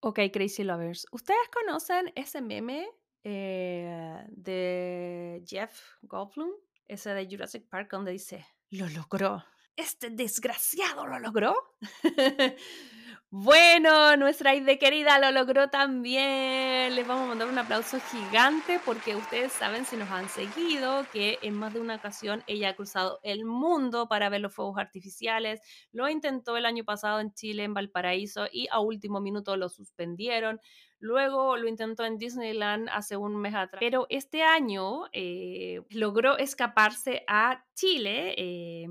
Ok, Crazy Lovers. ¿Ustedes conocen ese meme eh, de Jeff Goldblum? Ese de Jurassic Park donde dice, lo logró. Este desgraciado lo logró. Bueno, nuestra Ide querida lo logró también. Les vamos a mandar un aplauso gigante porque ustedes saben, si nos han seguido, que en más de una ocasión ella ha cruzado el mundo para ver los fuegos artificiales. Lo intentó el año pasado en Chile, en Valparaíso, y a último minuto lo suspendieron. Luego lo intentó en Disneyland hace un mes atrás. Pero este año eh, logró escaparse a Chile. Eh,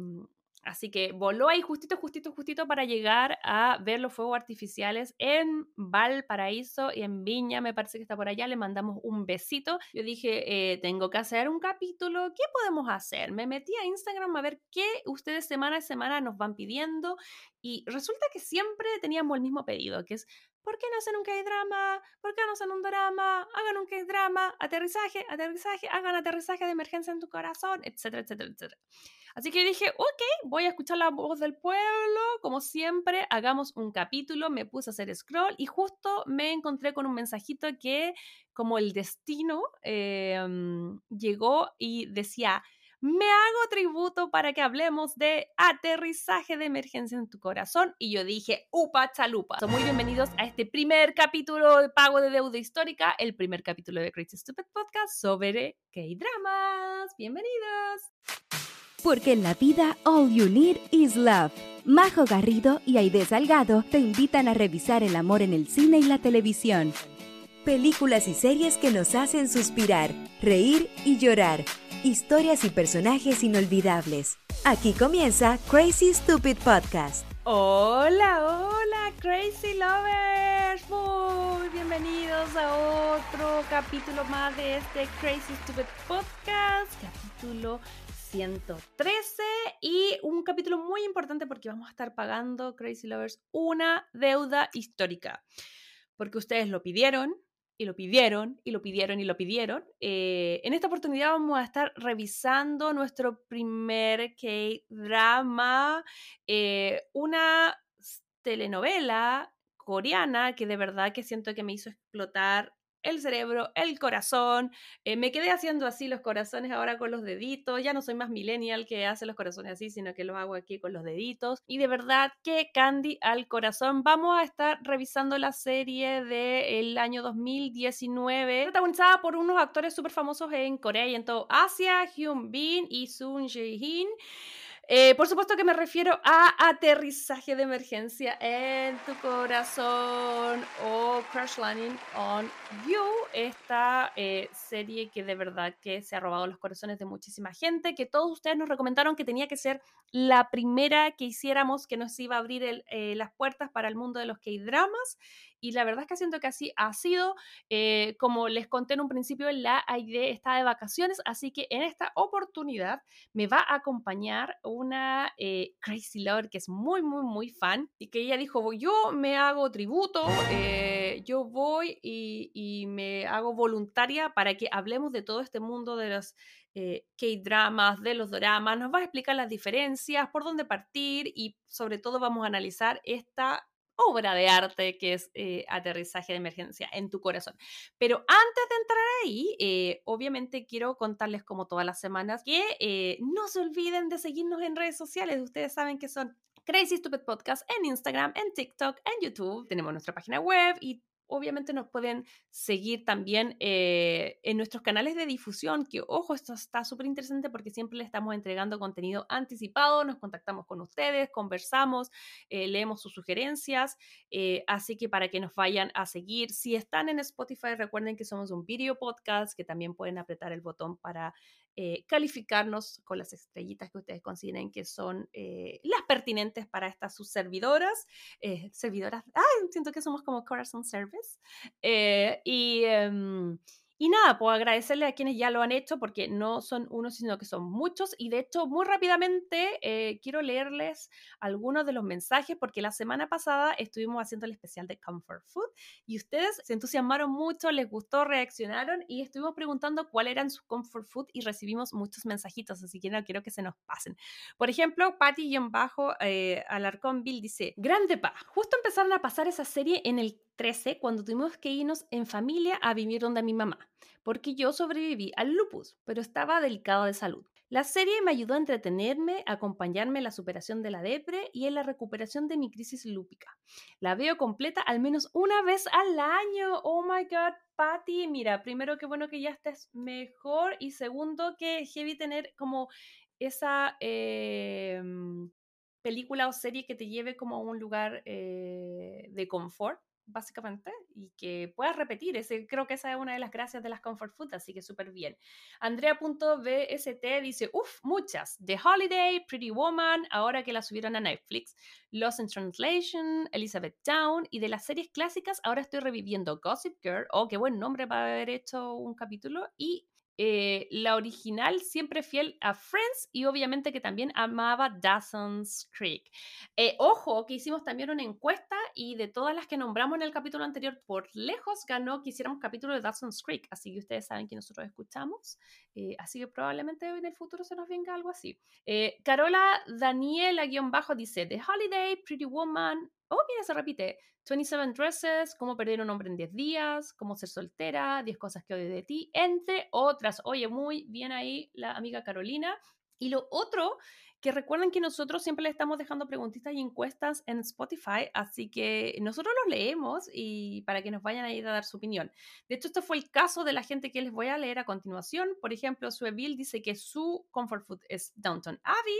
Así que voló ahí justito, justito, justito para llegar a ver los fuegos artificiales en Valparaíso y en Viña, me parece que está por allá. Le mandamos un besito. Yo dije, eh, tengo que hacer un capítulo. ¿Qué podemos hacer? Me metí a Instagram a ver qué ustedes semana a semana nos van pidiendo y resulta que siempre teníamos el mismo pedido, que es ¿por qué no hacen un K-drama? ¿Por qué no hacen un drama? Hagan un K-drama, aterrizaje, aterrizaje, hagan aterrizaje de emergencia en tu corazón, etcétera, etcétera, etcétera. Así que dije, ok, voy a escuchar la voz del pueblo, como siempre, hagamos un capítulo, me puse a hacer scroll y justo me encontré con un mensajito que como el destino em, llegó y decía, me hago tributo para que hablemos de aterrizaje de emergencia en tu corazón. Y yo dije, upa chalupa. Muy bienvenidos a este primer capítulo de pago de deuda histórica, el primer capítulo de Crazy Stupid Podcast sobre K-dramas. Bienvenidos porque en la vida all you need is love. Majo Garrido y Aide Salgado te invitan a revisar el amor en el cine y la televisión. Películas y series que nos hacen suspirar, reír y llorar. Historias y personajes inolvidables. Aquí comienza Crazy Stupid Podcast. Hola, hola, Crazy Lovers. Muy bienvenidos a otro capítulo más de este Crazy Stupid Podcast. Capítulo 113 y un capítulo muy importante porque vamos a estar pagando, Crazy Lovers, una deuda histórica. Porque ustedes lo pidieron y lo pidieron y lo pidieron y lo pidieron. Eh, en esta oportunidad vamos a estar revisando nuestro primer K-drama, eh, una telenovela coreana que de verdad que siento que me hizo explotar el cerebro, el corazón. Eh, me quedé haciendo así los corazones ahora con los deditos. Ya no soy más millennial que hace los corazones así, sino que los hago aquí con los deditos. Y de verdad que Candy al corazón. Vamos a estar revisando la serie del año 2019, protagonizada por unos actores súper famosos en Corea y en todo Asia, Hyun Bin y Sun Jae-hin. Eh, por supuesto que me refiero a aterrizaje de emergencia en tu corazón o Crash Landing on You, esta eh, serie que de verdad que se ha robado los corazones de muchísima gente, que todos ustedes nos recomendaron que tenía que ser la primera que hiciéramos, que nos iba a abrir eh, las puertas para el mundo de los K-dramas y la verdad es que siento que así ha sido. Eh, como les conté en un principio, la idea está de vacaciones, así que en esta oportunidad me va a acompañar una eh, Crazy Lover que es muy, muy, muy fan y que ella dijo, yo me hago tributo, eh, yo voy y, y, me hago voluntaria para que hablemos de todo este mundo de los... K-dramas, de los dramas, nos va a explicar las diferencias, por dónde partir y sobre todo vamos a analizar esta obra de arte que es eh, aterrizaje de emergencia en tu corazón. Pero antes de entrar ahí, eh, obviamente quiero contarles como todas las semanas que eh, no se olviden de seguirnos en redes sociales. Ustedes saben que son Crazy Stupid Podcast en Instagram, en TikTok, en YouTube. Tenemos nuestra página web y obviamente nos pueden seguir también eh, en nuestros canales de difusión, que ojo, esto está súper interesante porque siempre le estamos entregando contenido anticipado, nos contactamos con ustedes, conversamos, eh, leemos sus sugerencias, eh, así que para que nos vayan a seguir, si están en Spotify, recuerden que somos un video podcast, que también pueden apretar el botón para eh, calificarnos con las estrellitas que ustedes consideren que son eh, las pertinentes para estas sus servidoras. Eh, servidoras, ay, siento que somos como Corazon Service. y em, y nada, puedo agradecerle a quienes ya lo han hecho porque no son unos, sino que son muchos. Y de hecho, muy rápidamente eh, quiero leerles algunos de los mensajes porque la semana pasada estuvimos haciendo el especial de Comfort Food y ustedes se entusiasmaron mucho, les gustó, reaccionaron y estuvimos preguntando cuál eran sus Comfort Food y recibimos muchos mensajitos, así que no quiero que se nos pasen. Por ejemplo, Patty-Bajo eh, Bill dice, Grande pa, justo empezaron a pasar esa serie en el 13 cuando tuvimos que irnos en familia a vivir donde mi mamá, porque yo sobreviví al lupus, pero estaba delicado de salud. La serie me ayudó a entretenerme, a acompañarme en la superación de la depre y en la recuperación de mi crisis lúpica. La veo completa al menos una vez al año. Oh my god, Patty. Mira, primero que bueno que ya estés mejor y segundo que heavy tener como esa em, película o serie que te lleve como a un lugar eh, de confort básicamente, y que puedas repetir. Ese, creo que esa es una de las gracias de las comfort food, así que súper bien. Andrea.bst dice, uff, muchas. The Holiday, Pretty Woman, ahora que la subieron a Netflix, Lost in Translation, Elizabeth Town, y de las series clásicas, ahora estoy reviviendo Gossip Girl, oh, qué buen nombre para haber hecho un capítulo, y eh, la original siempre fiel a Friends y obviamente que también amaba Dawson's Creek. Eh, ojo, que hicimos también una encuesta y de todas las que nombramos en el capítulo anterior, por lejos ganó que hiciéramos capítulo de Dawson's Creek, así que ustedes saben que nosotros escuchamos, eh, así que probablemente en el futuro se nos venga algo así. Carola Daniela-bajo dice, The Holiday, Pretty Woman, Oh, mira, se repite. 27 Dresses, Cómo perder un hombre en 10 días, Cómo ser soltera, 10 cosas que odio de ti, entre otras. Oye, muy bien ahí la amiga Carolina. Y lo otro, que recuerden que nosotros siempre le estamos dejando preguntitas y encuestas en Spotify, así que nosotros los leemos y para que nos vayan a ir a dar su opinión. De hecho, este fue el caso de la gente que les voy a leer a continuación. Por ejemplo, Sueville dice que su comfort food es Downton Abbey,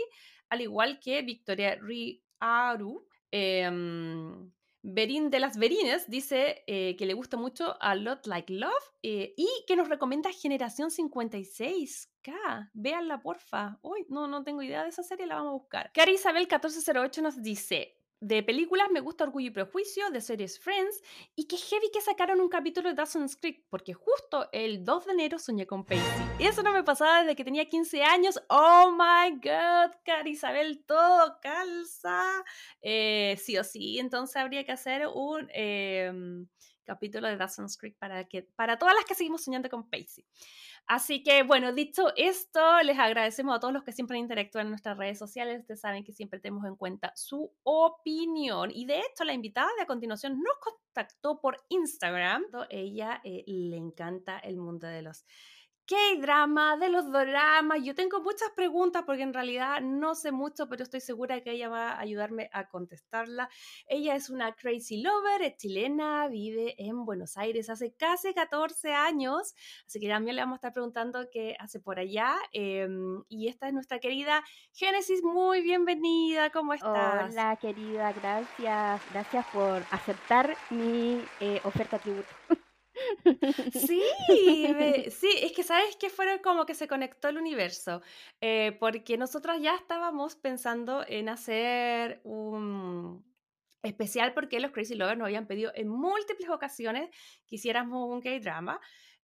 al igual que Victoria Riaru Em, Berín de las Berines dice eh, que le gusta mucho A Lot Like Love eh, y que nos recomienda Generación 56K. Véanla, porfa. Uy, no, no tengo idea de esa serie, la vamos a buscar. Cari Isabel 1408 nos dice: de películas me gusta Orgullo y Prejuicio, de series Friends, y que heavy que sacaron un capítulo de Dawson's Creek, porque justo el 2 de enero soñé con Pacey. Eso no me pasaba desde que tenía 15 años. ¡Oh my god! Cari Isabel, todo calza. Eh, sí o sí, entonces habría que hacer un em, capítulo de Dawson's Creek para, que, para todas las que seguimos soñando con Pacey. Así que, bueno, dicho esto, les agradecemos a todos los que siempre interactúan en nuestras redes sociales. Ustedes saben que siempre tenemos en cuenta su opinión. Y de hecho, la invitada de a continuación nos contactó por Instagram. Ella eh, le encanta el mundo de los ¿Qué drama de los dramas? Yo tengo muchas preguntas porque en realidad no sé mucho, pero estoy segura que ella va a ayudarme a contestarla. Ella es una crazy lover, es chilena, vive en Buenos Aires hace casi 14 años, así que también le vamos a estar preguntando qué hace por allá. Em, y esta es nuestra querida Génesis, muy bienvenida, ¿cómo estás? Hola querida, gracias, gracias por aceptar mi eh, oferta tributo. Sí, sí, es que sabes que fue como que se conectó el universo, eh, porque nosotros ya estábamos pensando en hacer un especial porque los Crazy Lovers nos habían pedido en múltiples ocasiones que hiciéramos un K-drama.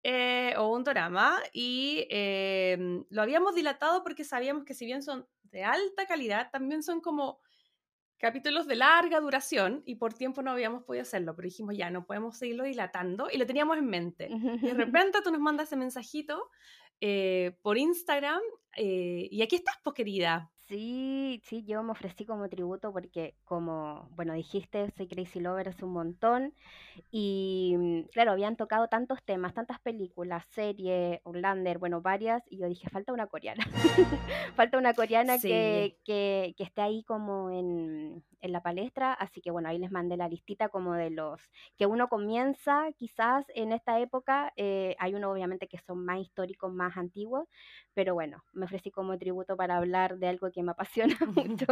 Eh, o un drama y em, lo habíamos dilatado porque sabíamos que si bien son de alta calidad, también son como capítulos de larga duración y por tiempo no habíamos podido hacerlo, pero dijimos ya, no podemos seguirlo dilatando y lo teníamos en mente. Y de repente tú nos mandas ese mensajito eh, por Instagram eh, y aquí estás, pues querida. Sí, sí, yo me ofrecí como tributo porque como, bueno, dijiste, soy Crazy Lover hace un montón y mm, claro, habían tocado tantos temas, tantas películas, series, Orlander, bueno, varias, y yo dije, falta una coreana, falta una coreana que, que, que, esté ahí como en, en, la palestra, así que bueno, ahí les mandé la listita como de los que uno comienza quizás en esta época, eh, hay uno obviamente que son más históricos, más antiguos, pero bueno, me ofrecí como tributo para hablar de algo que me apasiona mucho.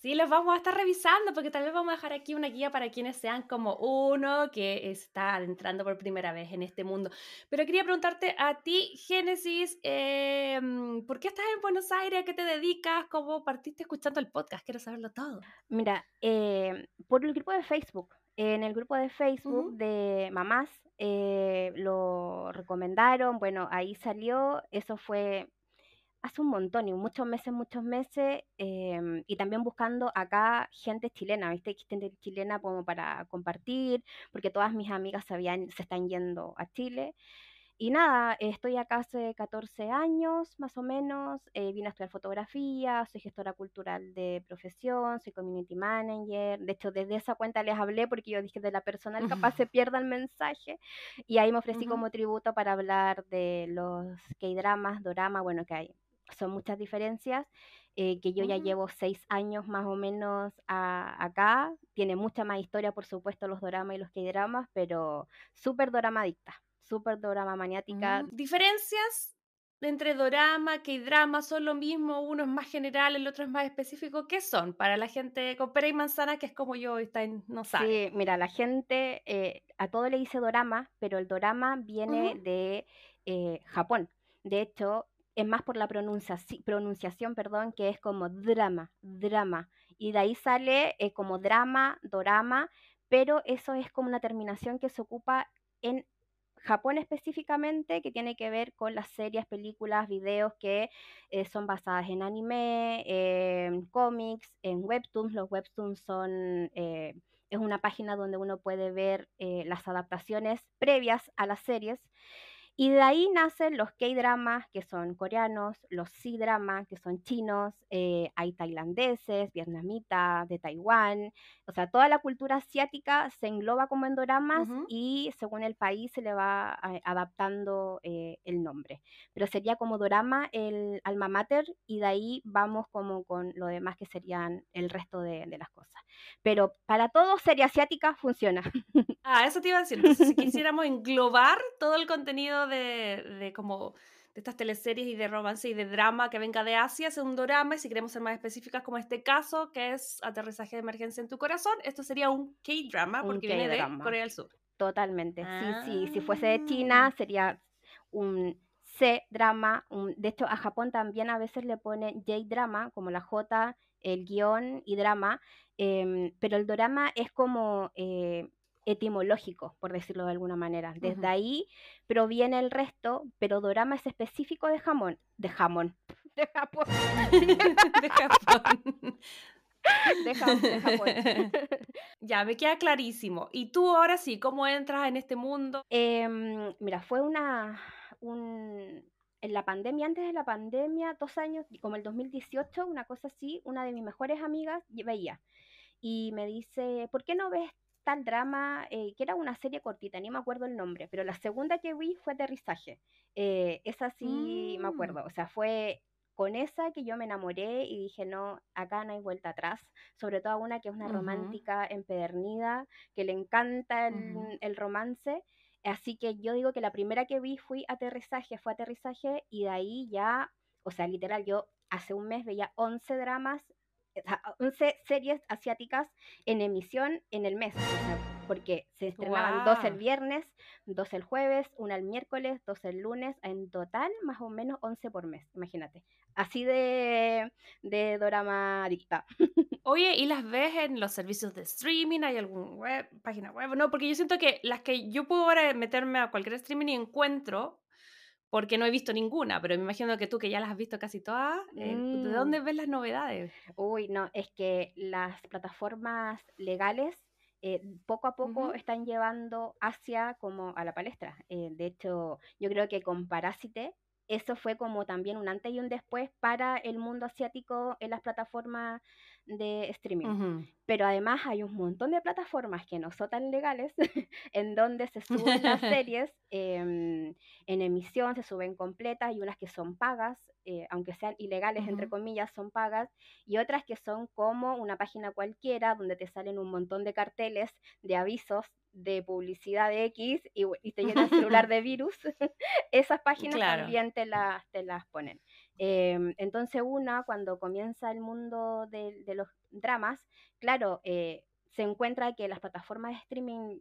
Sí, los vamos a estar revisando porque tal vez vamos a dejar aquí una guía para quienes sean como uno que está adentrando por primera vez en este mundo. Pero quería preguntarte a ti, Génesis, em, ¿por qué estás en Buenos Aires? ¿A qué te dedicas? ¿Cómo partiste escuchando el podcast? Quiero saberlo todo. Mira, eh, por el grupo de Facebook. En el grupo de Facebook de mamás eh, lo recomendaron, bueno, ahí salió, eso fue hace un montón, y muchos meses, muchos meses, em, y también buscando acá gente chilena, ¿viste? Gente chilena como para compartir, porque todas mis amigas se, se están yendo a Chile. y nada, estoy acá hace 14 años más o menos, eh, vine a estudiar fotografía, soy gestora cultural de profesión, soy community manager, de hecho desde esa cuenta les hablé porque yo dije de la personal capaz se pierda el mensaje y ahí me ofrecí como tributo para hablar de los K-dramas, dorama, bueno que hay, son muchas diferencias. Eh, que yo ya mm. llevo seis años más o menos acá. Tiene mucha más historia, por supuesto, los doramas y los K-dramas, pero súper doramadicta súper drama maniática. Mm, ¿Diferencias entre dorama, que drama son lo mismo? Uno es más general, el otro es más específico. ¿Qué son para la gente con pera y manzana que es como yo está en, no sabe? Sí, mira, la gente eh, a todo le dice dorama, pero el dorama viene de eh, Japón. De hecho, es más por la pronunciación, pronunciación perdón, que es como drama, drama. Y de ahí sale eh, como drama, dorama, pero eso es como una terminación que se ocupa en Japón específicamente, que tiene que ver con las series, películas, videos que eh, son basadas en anime, en cómics, en webtoons. Los webtoons son... Eh, es una página donde uno puede ver las adaptaciones previas a las series y de ahí nacen los K-dramas, que son coreanos, los C-dramas, que son chinos, eh, hay tailandeses, vietnamitas, de Taiwán, o sea, toda la cultura asiática se engloba como en doramas y según el país se le va eh, adaptando eh, el nombre. Pero sería como dorama el alma mater y de ahí vamos como con lo demás que serían el resto de, de las cosas. Pero para todo serie asiática funciona. Ah, eso te iba a decir. Entonces, si quisiéramos englobar todo el contenido de, de como de estas teleseries y de romance y de drama que venga de Asia, es un drama, y si queremos ser más específicas como este caso, que es Aterrizaje de Emergencia en tu Corazón, esto sería un K-drama, porque viene de Corea del Sur. Totalmente, sí, sí, si fuese de China ah. sería un C-drama, de hecho a Japón también a veces le ponen J-drama, como la J, el guion y drama, em, pero el drama es como... Eh, etimológico, por decirlo de alguna manera. Desde ahí proviene el resto, pero dorama es específico de jamón, de jamón, de Japón. de Japón. De Japón, ya, me queda clarísimo. ¿Y tú ahora sí, cómo entras en este mundo? Em, mira, fue una, un, en la pandemia, antes de la pandemia, dos años, como el 2018, una cosa así, una de mis mejores amigas veía y me dice, ¿por qué no ves tal drama, eh, que era una serie cortita, ni me acuerdo el nombre, pero la segunda que vi fue Aterrizaje. Eh, esa sí me mm. acuerdo, o sea, fue con esa que yo me enamoré y dije, no, acá no hay vuelta atrás, sobre todo una que es una romántica empedernida, que le encanta el, romance. Así que yo digo que la primera que vi fui aterrizaje, fue aterrizaje y de ahí ya, o sea, literal, yo hace un mes veía 11 dramas 11 series asiáticas en emisión en el mes, porque se estrenaban dos el viernes, dos el jueves, una el miércoles, dos el lunes, en total más o menos 11 por mes, imagínate. Así de, de drama adicta. Oye, ¿y las ves en los servicios de streaming? ¿Hay alguna web, página web? No, porque yo siento que las que yo puedo ahora meterme a cualquier streaming y encuentro porque no he visto ninguna, pero me imagino que tú que ya las has visto casi todas, eh, ¿de mm. dónde ves las novedades? Uy, no, es que las plataformas legales eh, poco a poco están llevando hacia como a la palestra. Eh, de hecho, yo creo que con Parásite eso fue como también un antes y un después para el mundo asiático en las plataformas de streaming. Pero además hay un montón de plataformas que no son tan legales, en donde se suben las series em, en emisión, se suben completas y unas que son pagas, eh, aunque sean ilegales, entre comillas, son pagas, y otras que son como una página cualquiera donde te salen un montón de carteles de avisos de publicidad de X y, te llena el celular de virus, esas páginas también te las, te las ponen. Em, entonces una, cuando comienza el mundo de, los dramas, claro, eh, se encuentra que las plataformas de streaming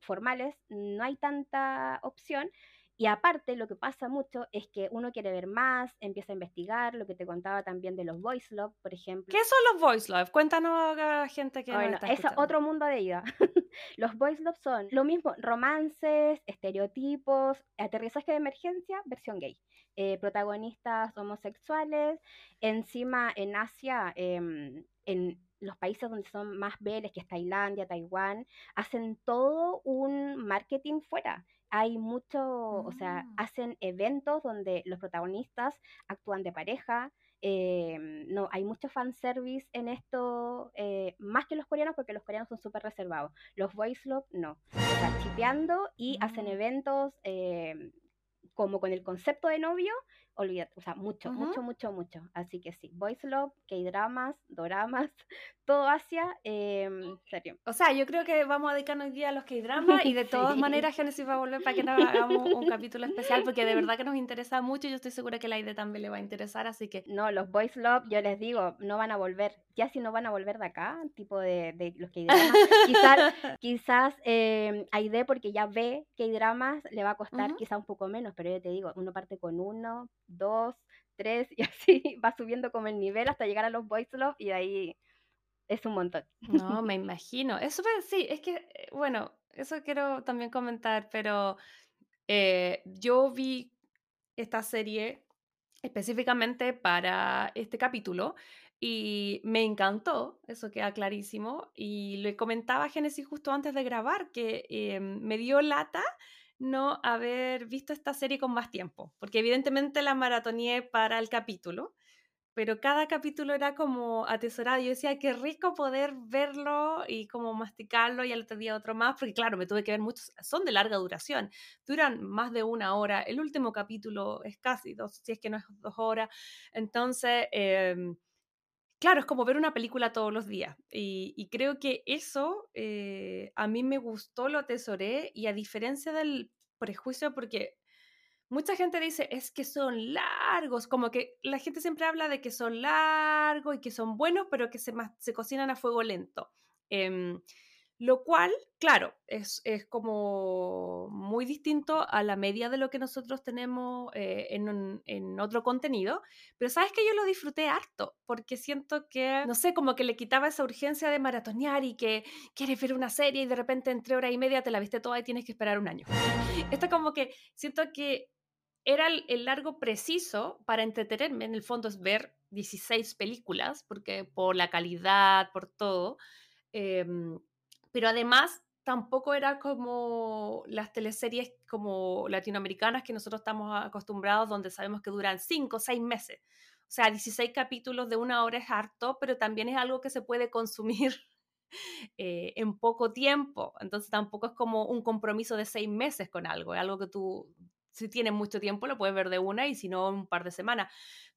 formales no hay tanta opción y aparte, lo que pasa mucho es que uno quiere ver más, empieza a investigar, lo que te contaba también de los voice love, por ejemplo. ¿Qué son los voice love? Cuéntanos a la gente que Bueno, es otro mundo de ida. los voice love son lo mismo, romances, estereotipos, aterrizaje de emergencia, versión gay. Eh, protagonistas homosexuales, encima en Asia, em, en los países donde son más beles, que es Tailandia, Taiwán, hacen todo un marketing fuera hay mucho, o sea, Mm. hacen eventos donde los protagonistas actúan de pareja. eh, no, hay mucho fanservice en esto, eh, más que los coreanos, porque los coreanos son súper reservados. Los voice love no. Sea, chipeando y hacen Mm. eventos eh, como con el concepto de novio, olvídate, o sea, mucho, Ujú. mucho, mucho, mucho. Así que sí, voice love, K-dramas, doramas, todo Asia, em, serio. O sea, yo creo que vamos a dedicarnos hoy día a los K-dramas y de todas Sí. maneras Genesis va a volver para que nos hagamos un capítulo especial porque de verdad que nos interesa mucho y yo estoy segura que la idea también le va a interesar, así que No, los boys love, yo les digo, no van a volver. Ya si no van a volver de acá, tipo de, de los K-dramas, quizás, quizás eh, Aide, porque ya ve K-dramas, le va a costar Ujú. quizá un poco menos, pero yo te digo, uno parte con uno, dos, tres, y así va subiendo como el nivel hasta llegar a los boys love y de ahí es un montón. No, me imagino. Es súper, sí, es que, eh, bueno, eso quiero también comentar, pero eh, yo vi esta serie específicamente para este capítulo y me encantó, eso queda clarísimo, y le comentaba a Génesis justo antes de grabar que eh, me dio lata no haber visto esta serie con más tiempo, porque evidentemente la maratoneé para el capítulo, pero cada capítulo era como atesorado. Yo decía, qué rico poder verlo y como masticarlo y al otro día otro más, porque claro, me tuve que ver muchos, son de larga duración, duran más de una hora, el último capítulo es casi dos, si es que no es dos horas, entonces... Eh, Claro, es como ver una película todos los días. Y, creo que eso eh, a mí me gustó, lo atesoré. Y a diferencia del prejuicio, porque mucha gente dice, es que son largos, como que la gente siempre habla de que son largos y que son buenos, pero que se, se cocinan a fuego lento. Em, lo cual, claro, es, es como muy distinto a la media de lo que nosotros tenemos eh, en, en otro contenido, pero sabes que yo lo disfruté harto, porque siento que, no sé, como que le quitaba esa urgencia de maratonear y que quieres ver una serie y de repente entre hora y media te la viste toda y tienes que esperar un año. Esto como que siento que era el, el largo preciso para entretenerme, en el fondo es ver 16 películas, porque por la calidad, por todo, em, pero además tampoco era como las teleseries como latinoamericanas que nosotros estamos acostumbrados, donde sabemos que duran 5 o 6 meses. O sea, 16 capítulos de una hora es harto, pero también es algo que se puede consumir eh, en poco tiempo. Entonces tampoco es como un compromiso de seis meses con algo, es algo que tú, si tienes mucho tiempo, lo puedes ver de una y si no, un par de semanas.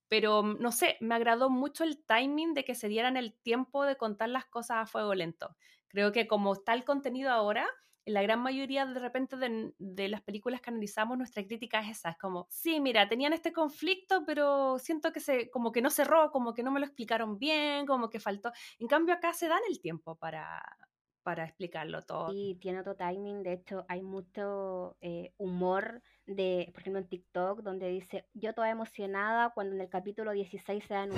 Pero mm, no sé, me agradó mucho el timing de que se dieran el tiempo de contar las cosas a fuego lento. Creo que como está el contenido ahora, en la gran mayoría de repente de, de, las películas que analizamos, nuestra crítica es esa, es como, sí, mira, tenían este conflicto, pero siento que se, como que no cerró, como que no me lo explicaron bien, como que faltó. En cambio acá se dan el tiempo para, para explicarlo todo. Y tiene otro timing, de hecho hay mucho eh, humor de, por ejemplo en TikTok, donde dice, yo toda emocionada cuando en el capítulo 16 se dan un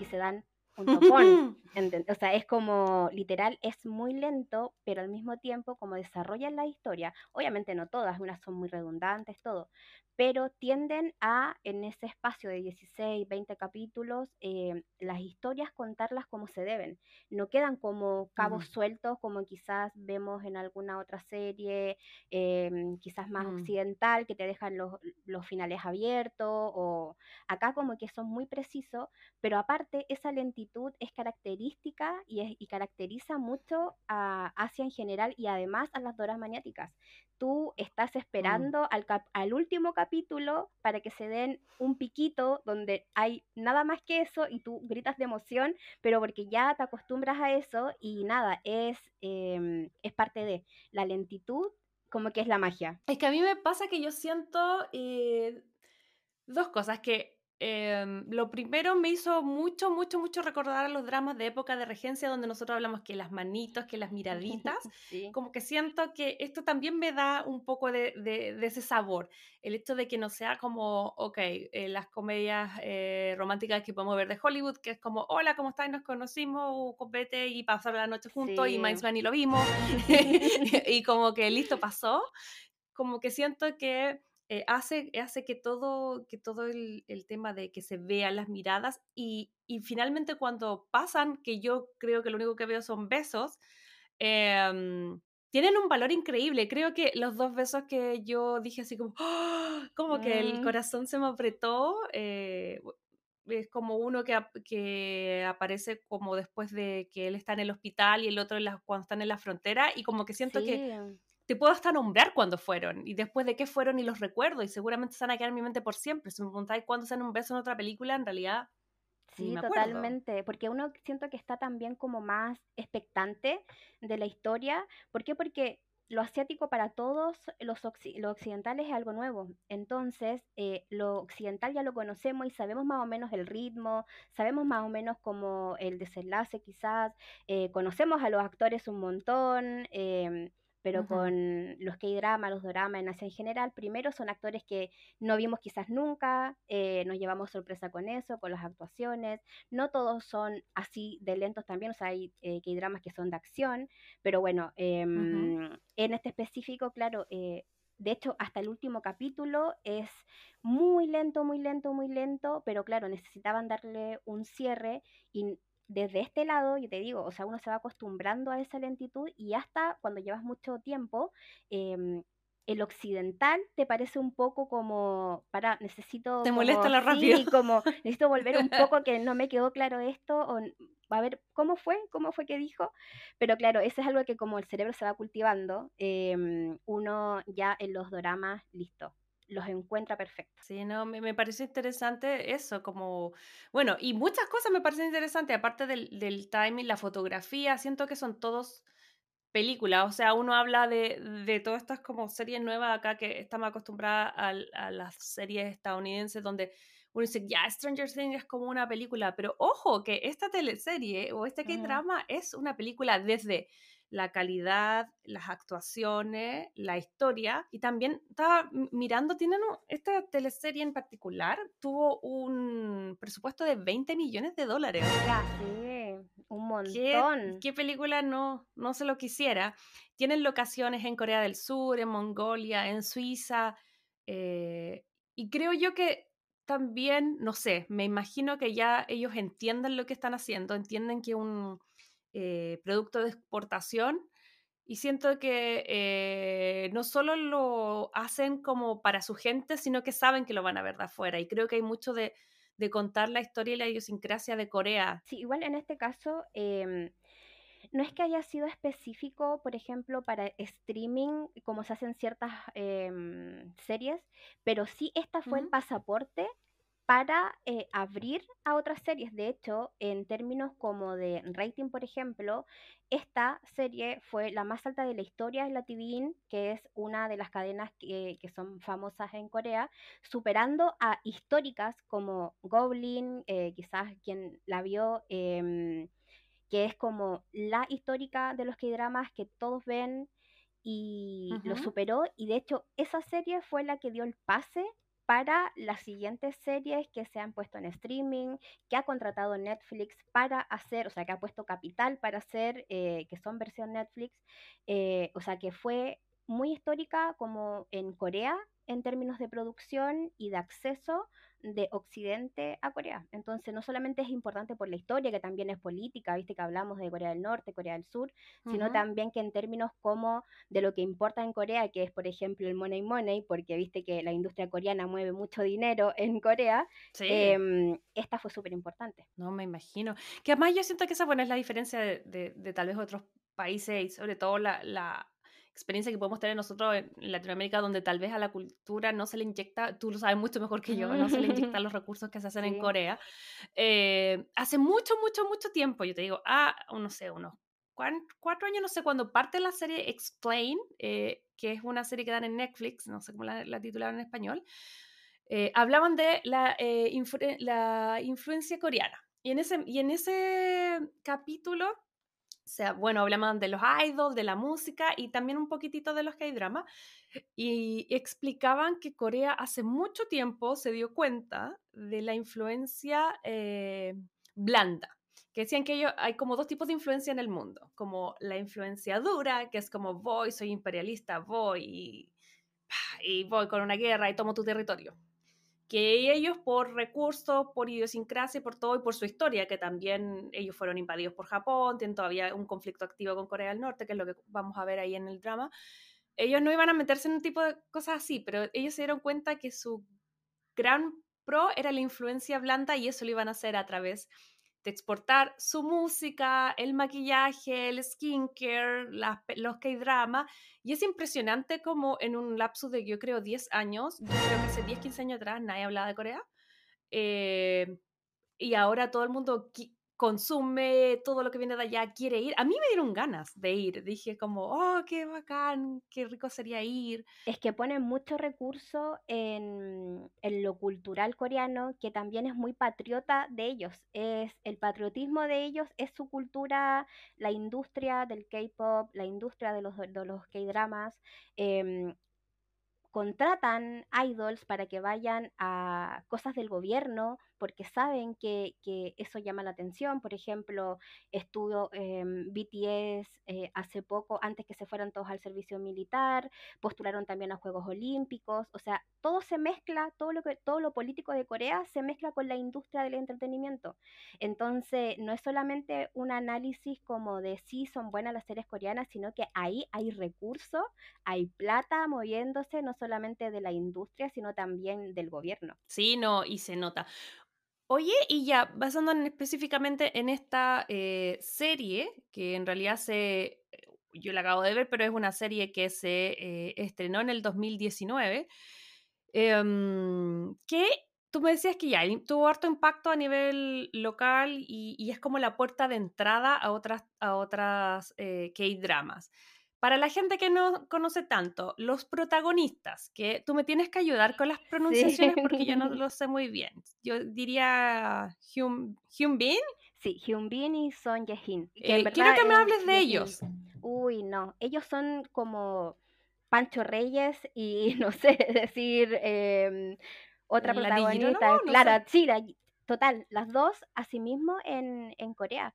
y se dan un topón. O sea, es como, literal, es muy lento, pero al mismo tiempo, como desarrollan la historia, obviamente no todas, unas son muy redundantes, todo, pero tienden a, en ese espacio de 16, 20 capítulos, eh, las historias contarlas como se deben. No quedan como cabos sueltos, como quizás vemos en alguna otra serie, eh, quizás más mm. occidental, que te dejan los, los finales abiertos, o acá como que son muy precisos, pero aparte esa lentitud es característica y, es, y caracteriza mucho a Asia en general y además a las doras maniáticas. Tú estás esperando mm. al, cap al último capítulo para que se den un piquito donde hay nada más que eso y tú gritas de emoción, pero porque ya te acostumbras a eso y nada, es, eh, es parte de la lentitud, como que es la magia. Es que a mí me pasa que yo siento eh, dos cosas, que eh, lo primero me hizo mucho, mucho, mucho recordar a los dramas de época de regencia donde nosotros hablamos que las manitos, que las miraditas, sí. como que siento que esto también me da un poco de, de, de ese sabor, el hecho de que no sea como, ok, eh, las comedias eh, románticas que podemos ver de Hollywood, que es como, hola, ¿cómo estás? Nos conocimos, copete y pasar la noche juntos sí. y Miles y lo vimos, y como que listo, pasó, como que siento que eh, hace, hace que todo, que todo el, el, tema de que se vean las miradas y, y, finalmente cuando pasan, que yo creo que lo único que veo son besos, eh, tienen un valor increíble. Creo que los dos besos que yo dije así como, ¡ah! como que el Mm. corazón se me apretó, eh, es como uno que, que aparece como después de que él está en el hospital y el otro en la- cuando están en la frontera y como que siento que Sí. Te puedo hasta nombrar cuándo fueron y después de qué fueron y los recuerdo y seguramente se van a quedar en mi mente por siempre. Si me preguntáis cuándo se dan un beso en otra película, en realidad Sí, totalmente, porque uno siento que está también como más expectante de la historia. ¿Por qué? Porque lo asiático para todos los, occi- los occidentales es algo nuevo. Entonces, eh, lo occidental ya lo conocemos y sabemos más o menos el ritmo, sabemos más o menos como el desenlace quizás, eh, conocemos a los actores un montón. em, pero con los K-drama, los dorama en Asia en general, primero son actores que no vimos quizás nunca, eh, nos llevamos sorpresa con eso, con las actuaciones. No todos son así de lentos también, o sea, hay eh, que hay dramas que son de acción, pero bueno, em, en este específico, claro, eh, de hecho, hasta el último capítulo es muy lento, muy lento, muy lento, pero claro, necesitaban darle un cierre y desde este lado, yo te digo, o sea, uno se va acostumbrando a esa lentitud y hasta cuando llevas mucho tiempo, em, el occidental te parece un poco como, para, necesito Te molesta como, lo rápido. sí, como, necesito volver un poco que no me quedó claro esto, o a ver, ¿cómo fue? ¿Cómo fue que dijo? Pero claro, eso es algo que como el cerebro se va cultivando, em, uno ya en los doramas, listo, los encuentra perfectos. Sí, no, me, me parece interesante eso, como, bueno, y muchas cosas me parecen interesantes, aparte del, del timing, la fotografía, siento que son todos películas, o sea, uno habla de, de todas estas como series nuevas acá que estamos acostumbradas a, las series estadounidenses donde uno dice, ya, Stranger Things es como una película, pero ojo que esta teleserie o este Ujú. K-drama es una película desde la calidad, las actuaciones, la historia. Y también estaba mirando, tienen un- esta teleserie en particular tuvo un presupuesto de 20 millones de dólares. O sea, Sí, un ¿qué, montón. qué película no, no se lo quisiera? Tienen locaciones en Corea del Sur, en Mongolia, en Suiza. eh, y creo yo que también, no sé, me imagino que ya ellos entienden lo que están haciendo, entienden que un eh, producto de exportación y siento que eh, no solo lo hacen como para su gente, sino que saben que lo van a ver de afuera. Y creo que hay mucho de, de contar la historia y la idiosincrasia de Corea. Sí, igual en este caso, em, no es que haya sido específico, por ejemplo, para streaming, como se hacen ciertas em, series, pero sí esta fue el pasaporte para eh, abrir a otras series. De hecho, en términos como de rating, por ejemplo, esta serie fue la más alta de la historia en la TVN, que es una de las cadenas que, que son famosas en Corea, superando a históricas como Goblin, eh, quizás quien la vio. em, que es como la histórica de los K-dramas que todos ven y lo superó y de hecho esa serie fue la que dio el pase para las siguientes series que se han puesto en streaming, que ha contratado Netflix para hacer, o sea, que ha puesto capital para hacer, eh, que son versión Netflix, eh, o sea, que fue muy histórica como en Corea en términos de producción y de acceso de Occidente a Corea. Entonces, no solamente es importante por la historia, que también es política, viste que hablamos de Corea del Norte, Corea del Sur, sino Ujú. también que en términos como de lo que importa en Corea, que es, por ejemplo, el money money, porque viste que la industria coreana mueve mucho dinero en Corea, Sí. em, esta fue súper importante. No me imagino. Que además yo siento que esa bueno, es la diferencia de, de- de tal vez otros países sobre todo la, la experiencia que podemos tener nosotros en Latinoamérica, donde tal vez a la cultura no se le inyecta, tú lo sabes mucho mejor que yo, no se le inyectan los recursos que se hacen en Sí. Corea. Eh, hace mucho, mucho, mucho tiempo, yo te digo, ah, no sé, unos cuatro años, no sé, cuando parte la serie Explain, eh, que es una serie que dan en Netflix, no sé cómo la, la titularon en español, eh, hablaban de la, eh, influ- la influencia coreana. Y en ese, y en ese capítulo, o sea, bueno, hablaban de los idols, de la música y también un poquitito de los K-drama. Y explicaban que Corea hace mucho tiempo se dio cuenta de la influencia eh, blanda. Que decían que hay como dos tipos de influencia en el mundo. Como la influencia dura, que es como voy, soy imperialista, voy y voy con una guerra y tomo tu territorio que ellos por recursos, por idiosincrasia, por todo y por su historia, que también ellos fueron invadidos por Japón, tienen todavía un conflicto activo con Corea del Norte, que es lo que vamos a ver ahí en el drama, ellos no iban a meterse en un tipo de cosas así, pero ellos se dieron cuenta que su gran pro era la influencia blanda y eso lo iban a hacer a través exportar su música, el maquillaje, el skincare, los K-drama. Y es impresionante como en un lapso de, yo creo, 10 años, yo creo que hace 10, 15 años atrás nadie hablaba de Corea. Eh, y ahora todo el mundo consume todo lo que viene de allá, quiere ir. A mí me dieron ganas de ir. Dije como, oh, qué bacán, qué rico sería ir. Es que ponen mucho recurso en, en, lo cultural coreano, que también es muy patriota de ellos. Es el patriotismo de ellos, es su cultura, la industria del K-pop, la industria de los, de los K-dramas. Em, contratan idols para que vayan a cosas del gobierno porque saben que, eso llama la atención. Por ejemplo, estuvo BTS eh, hace poco, antes que se fueran todos al servicio militar, postularon también a Juegos Olímpicos. O sea, todo se mezcla, todo lo, que, todo lo político de Corea se mezcla con la industria del entretenimiento. Entonces, no es solamente un análisis como de si son buenas las series coreanas, sino que ahí hay recursos, hay plata moviéndose, no solamente de la industria, sino también del gobierno. Sí, no, y se nota. Oye, y ya, basándonos específicamente en esta eh, serie, que en realidad se, yo la acabo de ver, pero es una serie que se eh, estrenó en el 2019, em, que tú me decías que ya tuvo harto impacto a nivel local y, es como la puerta de entrada a otras, a otras eh, K-dramas. Para la gente que no conoce tanto, los protagonistas, que tú me tienes que ayudar con las pronunciaciones porque yo no lo sé muy bien. Yo diría Hyun, Bin. Sí, Hyun Bin y Son Ye-hin. Eh, quiero que me hables de ellos. Uy, no, ellos son como Pancho Reyes y no sé decir em, otra protagonista. Clara, sí, total, las dos asimismo en, en Corea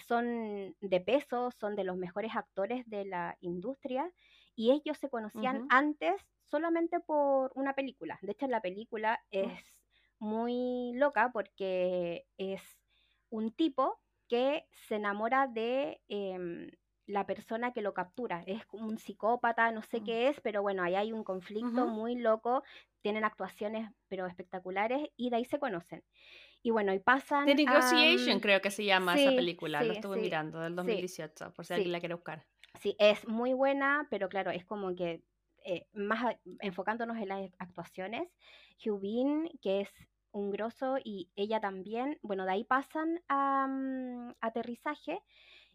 son de peso, son de los mejores actores de la industria y ellos se conocían antes solamente por una película. De hecho, la película oh. es muy loca porque es un tipo que se enamora de em, la persona que lo captura. Es un psicópata, no sé mm. qué es, pero bueno, ahí hay un conflicto muy loco. Tienen actuaciones pero espectaculares y de ahí se conocen. Y bueno, y pasan. The Negotiation, creo que se llama esa película. Lo estuve mirando, del 2018, por si alguien la quiere buscar. Sí, es muy buena, pero claro, es como que eh, más enfocándonos en las actuaciones. Hubin, que es un grosso, y ella también. Bueno, de ahí pasan a mm, aterrizaje.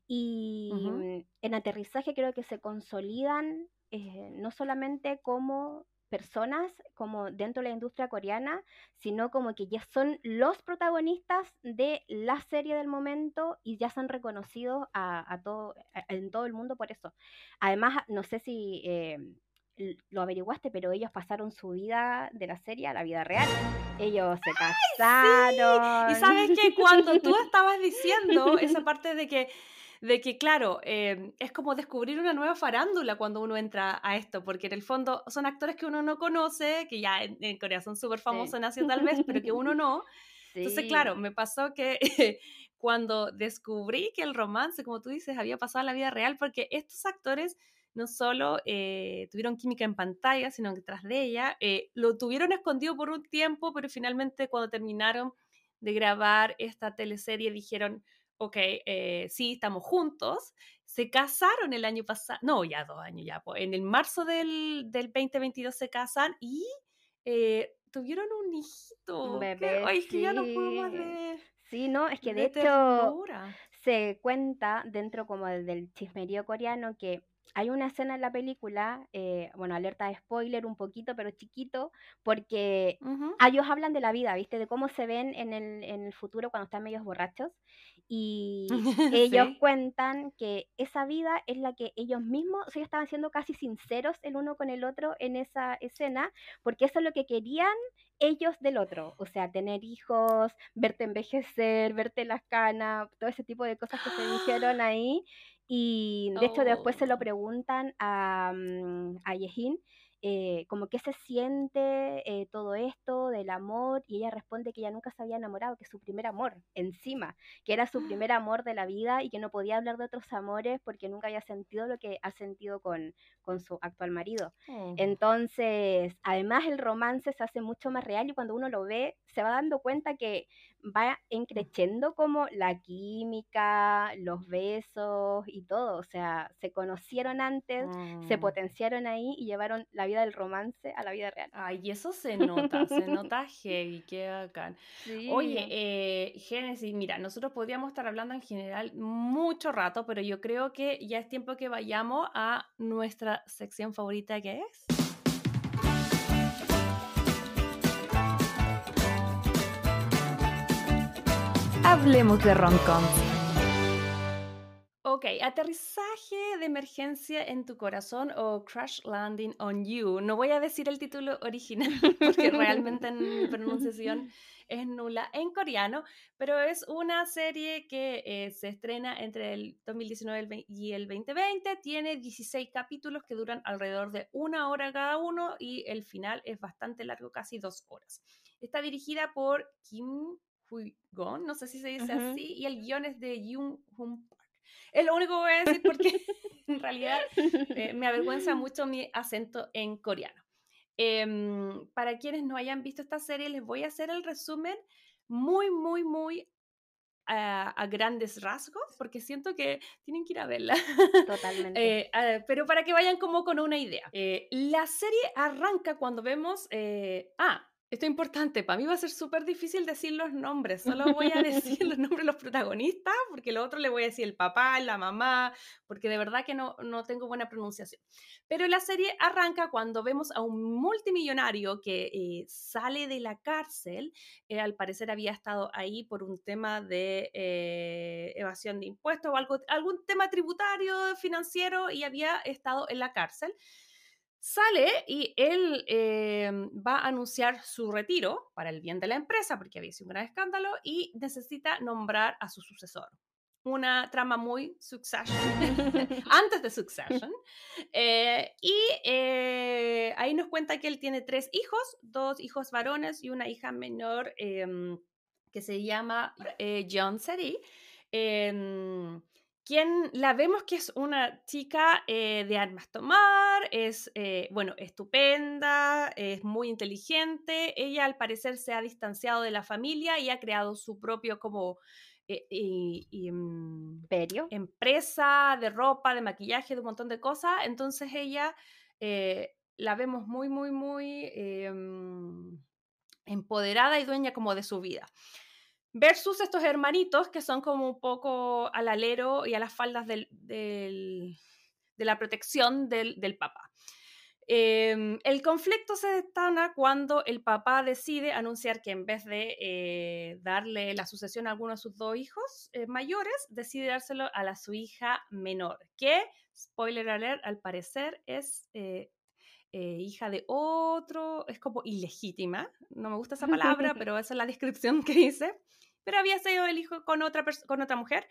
Y mm, en aterrizaje creo que se consolidan eh, no solamente como personas como dentro de la industria coreana, sino como que ya son los protagonistas de la serie del momento y ya son reconocidos a, todo, en todo el mundo por eso. Además, no sé si eh, lo averiguaste, pero ellos pasaron su vida de la serie a la vida real. Ellos se casaron. Y sabes que cuando tú estabas diciendo esa parte de que de que, claro, em, es como descubrir una nueva farándula cuando uno entra a esto, porque en el fondo son actores que uno no conoce, que ya en, Corea son súper famosos en Asia tal vez, pero que uno no. Entonces, claro, me pasó que cuando descubrí que el romance, como tú dices, había pasado a la vida real, porque estos actores no solo eh, tuvieron química en pantalla, sino que tras de ella eh, lo tuvieron escondido por un tiempo, pero finalmente cuando terminaron de grabar esta teleserie dijeron, ok, eh, sí, estamos juntos, se casaron el año pasado, no, ya dos años ya, pues, en el marzo del, del 2022 se casan y eh, tuvieron un hijito. Un bebé. Ay, es que ya no puedo más de... Sí, no, es que de, hecho se cuenta dentro como del chismerío coreano que hay una escena en la película, eh, bueno, alerta de spoiler un poquito, pero chiquito, porque ellos hablan de la vida, ¿viste? De cómo se ven en el, en el futuro cuando están medios borrachos. Y ellos cuentan que esa vida es la que ellos mismos, o sea, estaban siendo casi sinceros el uno con el otro en esa escena, porque eso es lo que querían ellos del otro, o sea, tener hijos, verte envejecer, verte las canas, todo ese tipo de cosas que se dijeron ahí. Y de hecho después se lo oh. preguntan a, mm, a Yehin eh, como que se siente eh, todo esto del amor y ella responde que ella nunca se había enamorado, que es su primer amor encima, que era su primer amor de la vida y que no podía hablar de otros amores porque nunca había sentido lo que ha sentido con, con su actual marido. Oh. Entonces, además el romance se hace mucho más real y cuando uno lo ve se va dando cuenta que va encreciendo como la química, los besos y todo. O sea, se conocieron antes, se Mm. potenciaron ahí y llevaron la vida del romance a la vida real. Ay, y eso se nota, se nota heavy, qué bacán. Oye, eh, Génesis, mira, nosotros podríamos estar hablando en general mucho rato, pero yo creo que ya es tiempo que vayamos a nuestra sección favorita que es. Hablemos de romcoms. Ok, aterrizaje de emergencia en tu corazón o Crash Landing on You. No voy a decir el título original porque realmente en mi pronunciación es nula en coreano, pero es una serie que eh, se estrena entre el 2019 el vein- y el 2020. Tiene 16 capítulos que duran alrededor de una hora cada uno y el final es bastante largo, casi dos horas. Está dirigida por Kim Hui-gon, no sé si se dice así, y el guion es de Yoon Hoon. Es lo único que voy a decir porque en realidad eh, me avergüenza mucho mi acento en coreano. Em, para quienes no hayan visto esta serie, les voy a hacer el resumen muy, muy, muy a, a grandes rasgos, porque siento que tienen que ir a verla. Totalmente. Eh, pero para que vayan como con una idea. Eh, la serie arranca cuando vemos... eh, ah, esto es importante, para mí va a ser súper difícil decir los nombres, solo voy a decir los nombres de los protagonistas, porque lo otro le voy a decir el papá, la mamá, porque de verdad que no, no tengo buena pronunciación. Pero la serie arranca cuando vemos a un multimillonario que eh, sale de la cárcel, eh, al parecer había estado ahí por un tema de eh, evasión de impuestos o algo, algún tema tributario, financiero, y había estado en la cárcel. Sale y él eh, va a anunciar su retiro para el bien de la empresa, porque había sido un gran escándalo, y necesita nombrar a su sucesor. Una trama muy Succession, antes de Succession. Eh, y eh, ahí nos cuenta que él tiene tres hijos, dos hijos varones y una hija menor em, que se llama eh, John Seri. em, quien la vemos que es una chica eh, de armas tomar, es, eh, bueno, estupenda, es muy inteligente. Ella al parecer se ha distanciado de la familia y ha creado su propio como eh, y- y, mm, empresa de ropa, de maquillaje, de un montón de cosas. Entonces ella eh, la vemos muy, muy, muy eh, mm, empoderada y dueña como de su vida. Versus estos hermanitos que son como un poco al alero y a las faldas del- de la protección del, del papá. Em, el conflicto se detona cuando el papá decide anunciar que en vez de eh, darle la sucesión a alguno de sus dos hijos eh, mayores, decide dárselo a la su hija menor, que, spoiler alert, al parecer es eh, eh, hija de otro, es como ilegítima, no me gusta esa palabra, pero esa es la descripción que hice, pero había sido el hijo con otra, con otra mujer.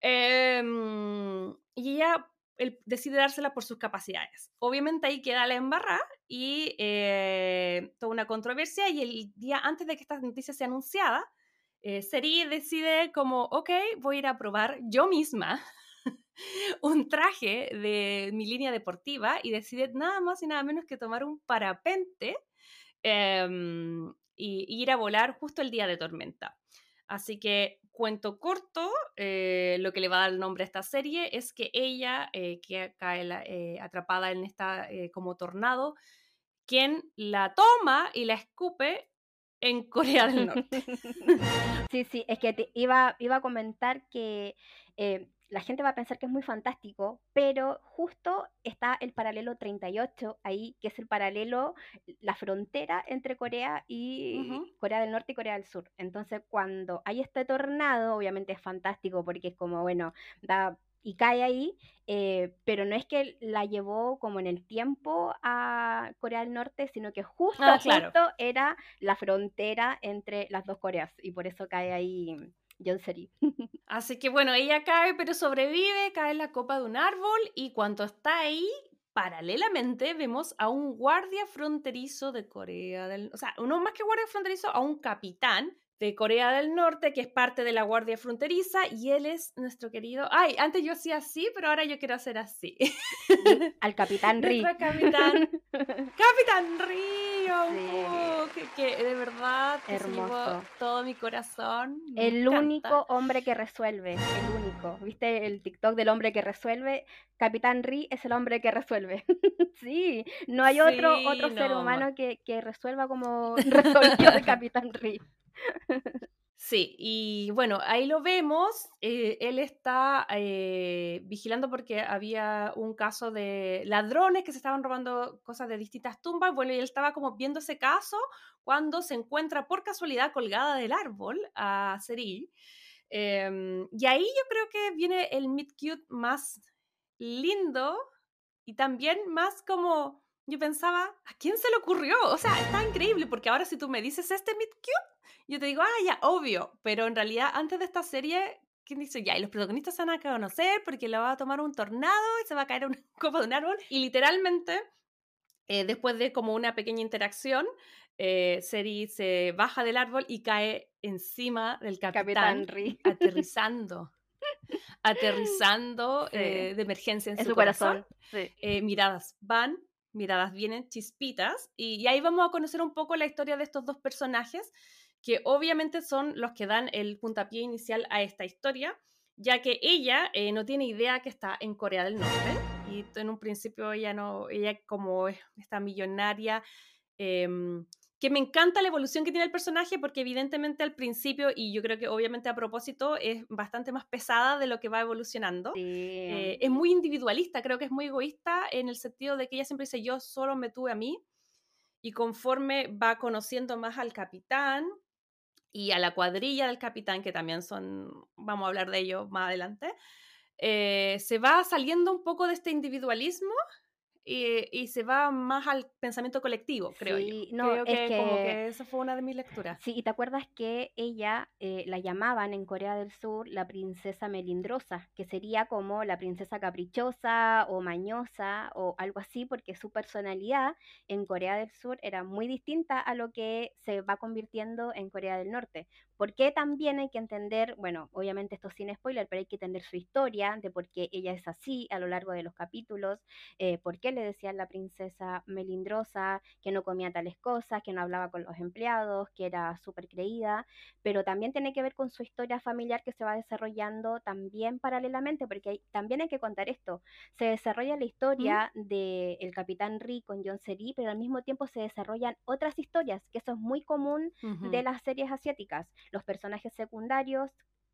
Em, y ella decide dársela por sus capacidades. Obviamente ahí queda la embarrada y eh, toda una controversia y el día antes de que esta noticia sea anunciada, eh, Seri decide como, ok, voy a ir a probar yo misma un traje de mi línea deportiva y decide nada más y nada menos que tomar un parapente em, y, ir a volar justo el día de tormenta. Así que, cuento corto, eh, lo que le va a dar el nombre a esta serie es que ella, eh, que cae eh, atrapada en esta eh, como tornado, quien la toma y la escupe en Corea del Norte. Sí, sí, es que te iba, iba a comentar que eh, la gente va a pensar que es muy fantástico, pero justo está el paralelo 38 ahí, que es el paralelo, la frontera entre Corea y. Corea del Norte y Corea del Sur. Entonces, cuando hay este tornado, obviamente es fantástico porque es como, bueno, da y cae ahí, eh, pero no es que la llevó como en el tiempo a Corea del Norte, sino que justo, Ah, claro. justo era la frontera entre las dos Coreas y por eso cae ahí John. Así que bueno, ella cae, pero sobrevive, cae en la copa de un árbol y cuando está ahí, paralelamente vemos a un guardia fronterizo de Corea del... O sea, no más que guardia fronterizo, a un capitán de Corea del Norte, que es parte de la Guardia Fronteriza, y él es nuestro querido. Ay, antes yo hacía así, pero ahora yo quiero hacer así. Al Capitán Rí. capitán. capitán Río, que, de verdad hermoso. todo mi corazón. el único hombre que resuelve, el único. ¿Viste el TikTok del hombre que resuelve? Capitán Rí es el hombre que resuelve. sí, no hay otro, otro ser humano que, que resuelva como resolvió el Capitán Rí. Sí, y bueno, ahí lo vemos. Eh, él está eh, vigilando porque había un caso de ladrones que se estaban robando cosas de distintas tumbas. Bueno, y él estaba como viendo ese caso cuando se encuentra por casualidad colgada del árbol a Seri. Em, y ahí yo creo que viene el meet cute más lindo y también más como yo pensaba, ¿a quién se le ocurrió? O sea, está increíble porque ahora si tú me dices este meet cute, yo te digo, ah, ya, obvio, pero en realidad antes de esta serie, ¿quién dice? Ya, y los protagonistas se van a conocer porque le va a tomar un tornado y se va a caer un copo de un árbol. Y literalmente, eh, después de como una pequeña interacción, eh, Seri se baja del árbol y cae encima del capitán, aterrizando. aterrizando eh, de emergencia en, su, corazón. Eh, miradas van, miradas vienen, chispitas, y, ahí vamos a conocer un poco la historia de estos dos personajes que obviamente son los que dan el puntapié inicial a esta historia, ya que ella eh, no tiene idea que está en Corea del Norte y en un principio ella no, ella como esta millonaria, em, que me encanta la evolución que tiene el personaje porque evidentemente al principio, y yo creo que obviamente a propósito, es bastante más pesada de lo que va evolucionando. Eh, es muy individualista, creo que es muy egoísta en el sentido de que ella siempre dice yo solo me tuve a mí y conforme va conociendo más al capitán, y a la cuadrilla del capitán, que también son, vamos a hablar de ello más adelante, eh, se va saliendo un poco de este individualismo y, se va más al pensamiento colectivo, creo yo. No, creo que, como que esa fue una de mis lecturas. Sí, y te acuerdas que ella eh, la llamaban en Corea del Sur la princesa melindrosa, que sería como la princesa caprichosa o mañosa o algo así, porque su personalidad en Corea del Sur era muy distinta a lo que se va convirtiendo en Corea del Norte. Porque también hay que entender, bueno, obviamente esto sin spoiler, pero hay que entender su historia de por qué ella es así a lo largo de los capítulos, eh, por qué le decían la princesa melindrosa, que no comía tales cosas, que no hablaba con los empleados, que era súper creída, pero también tiene que ver con su historia familiar que se va desarrollando también paralelamente, porque también hay que contar esto, se desarrolla la historia del el capitán Ri con John Seri, pero al mismo tiempo se desarrollan otras historias, que eso es muy común de las series asiáticas los personajes secundarios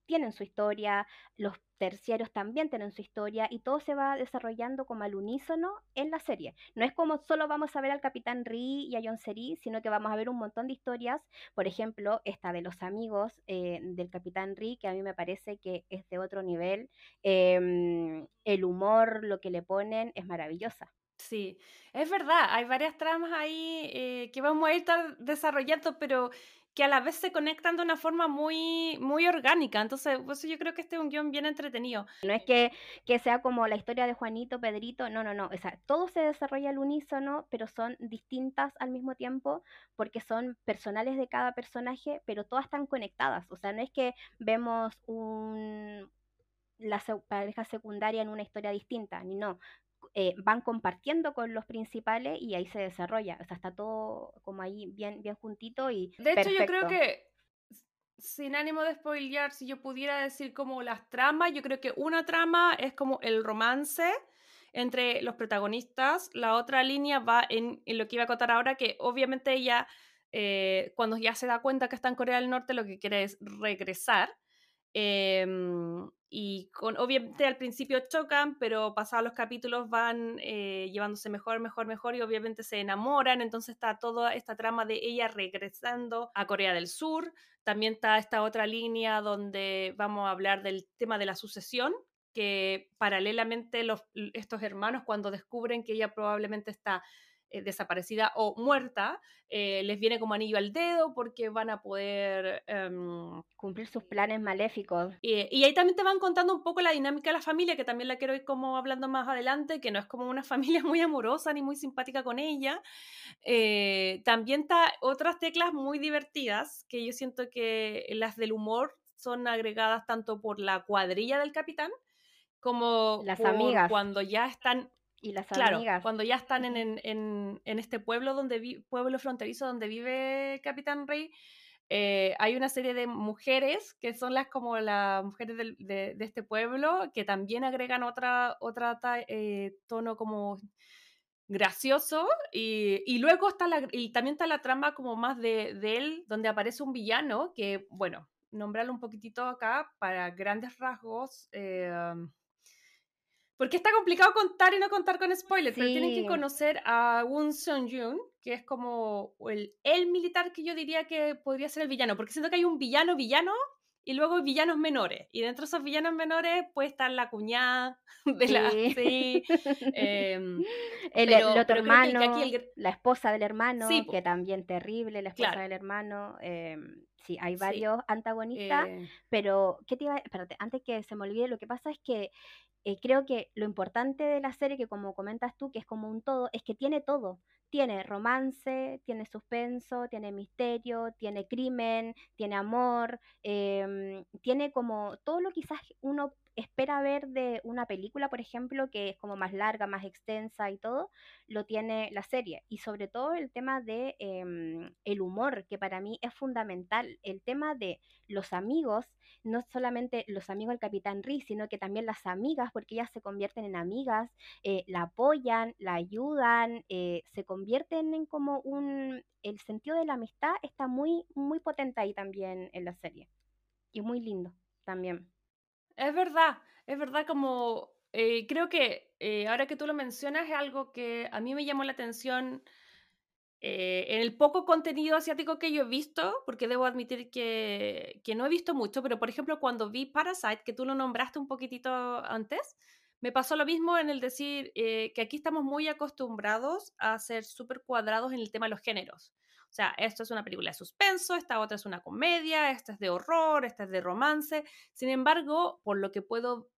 tienen su historia, los terciarios también tienen su historia y todo se va desarrollando como al unísono en la serie. No es como solo vamos a ver al Capitán Ri y a John Seri, sino que vamos a ver un montón de historias. Por ejemplo, esta de los amigos eh, del Capitán Ri, que a mí me parece que es de otro nivel. Em, el humor, lo que le ponen, es maravillosa. Sí, es verdad, hay varias tramas ahí eh, que vamos a ir desarrollando, pero que a la vez se conectan de una forma muy, muy orgánica. Entonces, pues yo creo que este es un guion bien entretenido. No es que, que, sea como la historia de Juanito, Pedrito, no, no, no. O sea, todo se desarrolla al unísono, pero son distintas al mismo tiempo porque son personales de cada personaje, pero todas están conectadas. O sea, no es que vemos un, la pareja secundaria en una historia distinta, ni no. Eh, van compartiendo con los principales y ahí se desarrolla. O sea, está todo como ahí bien, bien juntito y. De hecho, yo creo que, sin ánimo de spoilear, si yo pudiera decir como las tramas, yo creo que una trama es como el romance entre los protagonistas, la otra línea va en, lo que iba a contar ahora, que obviamente ella, eh, cuando ya se da cuenta que está en Corea del Norte, lo que quiere es regresar. Em, y con, obviamente al principio chocan, pero pasados los capítulos van eh, llevándose mejor, mejor, mejor y obviamente se enamoran, entonces está toda esta trama de ella regresando a Corea del Sur, también está esta otra línea donde vamos a hablar del tema de la sucesión, que paralelamente los, estos hermanos cuando descubren que ella probablemente está eh, desaparecida o muerta, eh, les viene como anillo al dedo porque van a poder em, cumplir sus planes maléficos. y ahí también te van contando un poco la dinámica de la familia, que también la quiero ir como hablando más adelante, que no es como una familia muy amorosa ni muy simpática con ella. también está otras teclas muy divertidas, que yo siento que las del humor son agregadas tanto por la cuadrilla del capitán, como las amigas. cuando ya están y las claro, cuando ya están en, en, en, este pueblo donde pueblo fronterizo donde vive Capitán Rey, eh, hay una serie de mujeres que son las como las mujeres de, de, este pueblo que también agregan otra, otra eh, tono como gracioso y, y, luego está la, y también está la trama como más de, de él donde aparece un villano que bueno nombrarlo un poquitito acá para grandes rasgos eh, porque está complicado contar y no contar con spoilers, pero tienen que conocer a Woon Seon Jun, que es como el, el militar que yo diría que podría ser el villano, porque siento que hay un villano villano y luego villanos menores. Y dentro de esos villanos menores puede estar la cuñada de la... Sí. Em, el, otro hermano, la esposa del hermano, que también terrible, la esposa del hermano. Em, sí, hay varios antagonistas, eh. pero ¿qué te iba Espérate, antes que se me olvide, lo que pasa es que eh, creo que lo importante de la serie, que como comentas tú, que es como un todo, es que tiene todo. Tiene romance, tiene suspenso, tiene misterio, tiene crimen, tiene amor, em, tiene como todo lo quizás uno espera ver de una película, por ejemplo, que es como más larga, más extensa y todo, lo tiene la serie. Y sobre todo el tema de em, el humor, que para mí es fundamental. El tema de los amigos, no solamente los amigos del Capitán Riz, sino que también las amigas, porque ellas se convierten en amigas, eh, la apoyan, la ayudan, eh, se convierten en como un... El sentido de la amistad está muy, muy potente ahí también en la serie. Y muy lindo también. Es verdad, es verdad como eh, creo que ahora que tú lo mencionas es algo que a mí me llamó la atención eh, en el poco contenido asiático que yo he visto, porque debo admitir que, no he visto mucho, pero por ejemplo cuando vi Parasite, que tú lo nombraste un poquitito antes, me pasó lo mismo en el decir que aquí estamos muy acostumbrados a ser súper cuadrados en el tema de los géneros. O sea, esto es una película de suspenso, esta otra es una comedia, esta es de horror, esta es de romance. Sin embargo, por lo que puedo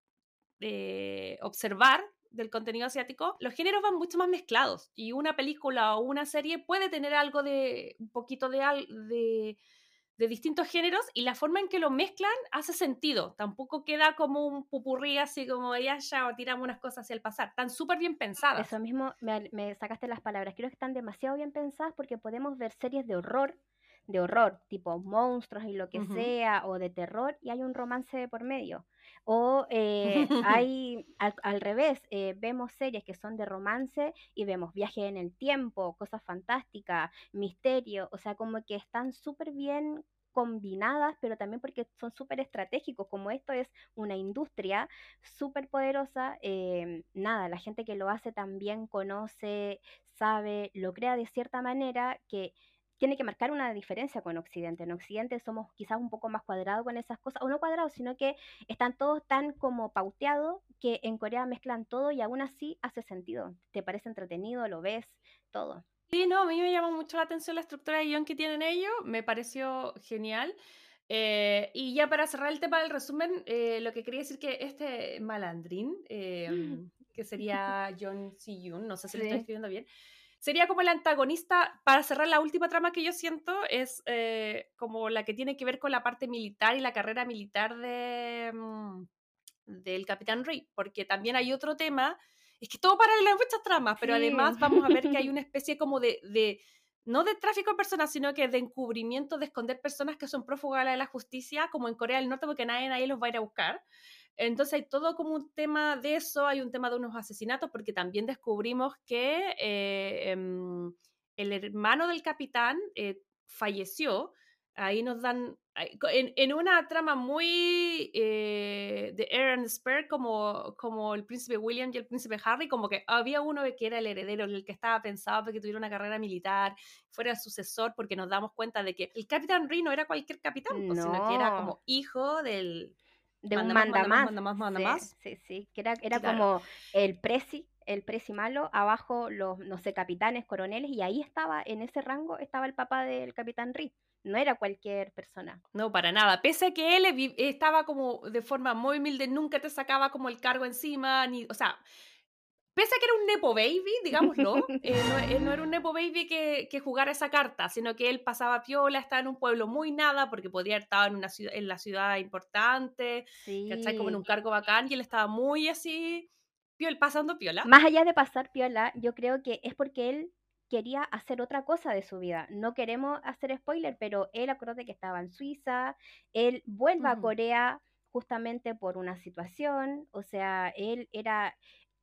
eh, observar del contenido asiático, los géneros van mucho más mezclados y una película o una serie puede tener algo de un poquito de, de de distintos géneros y la forma en que lo mezclan hace sentido. Tampoco queda como un pupurrí así como ella ya o tiramos unas cosas hacia el pasar. Están súper bien pensadas. Eso mismo me, sacaste las palabras. Creo que están demasiado bien pensadas porque podemos ver series de horror, de horror, tipo monstruos y lo que sea, o de terror, y hay un romance por medio. O eh, hay al, revés, eh, vemos series que son de romance y vemos viaje en el tiempo, cosas fantásticas, misterio, o sea, como que están súper bien combinadas, pero también porque son súper estratégicos, como esto es una industria súper poderosa, em, nada, la gente que lo hace también conoce, sabe, lo crea de cierta manera que tiene que marcar una diferencia con Occidente. En Occidente somos quizás un poco más cuadrados con esas cosas, o no cuadrados, sino que están todos tan como pauteados que en Corea mezclan todo y aún así hace sentido. Te parece entretenido, lo ves, todo. Sí, no, a mí me llama mucho la atención la estructura de guion que tienen ellos, me pareció genial. Eh, y ya para cerrar el tema del resumen, eh, lo que quería decir que este malandrín, em, que sería John Si-yoon, no sé si lo estoy escribiendo bien, sería como el antagonista, para cerrar la última trama que yo siento, es eh, como la que tiene que ver con la parte militar y la carrera militar de, mm, del Capitán Rey, porque también hay otro tema, es que todo paralelo en muchas tramas, pero además vamos a ver que hay una especie como de, de, no de tráfico de personas, sino que de encubrimiento, de esconder personas que son prófugas de la justicia, como en Corea del Norte, porque nadie, nadie los va a ir a buscar. Entonces hay todo como un tema de eso, hay un tema de unos asesinatos, porque también descubrimos que eh, em, el hermano del capitán eh, falleció. Ahí nos dan, en, en una trama muy eh, de Aaron Spare, como, como el príncipe William y el príncipe Harry, como que había uno que era el heredero, el que estaba pensado para que tuviera una carrera militar, fuera el sucesor, porque nos damos cuenta de que el capitán Rey no era cualquier capitán, pues, sino que era como hijo del de un manda, más, Sí, sí, que era, era como el presi, el presi malo, abajo los, no sé, capitanes, coroneles, y ahí estaba, en ese rango, estaba el papá del capitán Ri. No era cualquier persona. No, para nada. Pese a que él estaba como de forma muy humilde, nunca te sacaba como el cargo encima, ni, o sea, pese a que era un Nepo Baby, digámoslo, eh, eh, no, era un Nepo Baby que, que, jugara esa carta, sino que él pasaba piola, estaba en un pueblo muy nada, porque podría haber estado en, una ciudad, en la ciudad importante, sí. Como en un cargo bacán, y él estaba muy así, piol, pasando piola. Más allá de pasar piola, yo creo que es porque él quería hacer otra cosa de su vida. No queremos hacer spoiler, pero él acuérdate que estaba en Suiza, él vuelve a Corea justamente por una situación, o sea, él era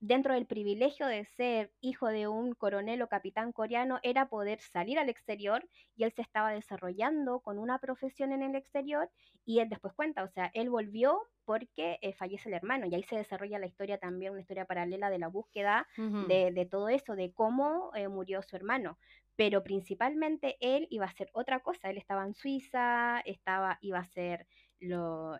dentro del privilegio de ser hijo de un coronel o capitán coreano era poder salir al exterior y él se estaba desarrollando con una profesión en el exterior y él después cuenta, o sea, él volvió porque eh, fallece el hermano y ahí se desarrolla la historia también, una historia paralela de la búsqueda de, todo eso, de cómo eh, murió su hermano. Pero principalmente él iba a hacer otra cosa, él estaba en Suiza, estaba, iba a hacer lo...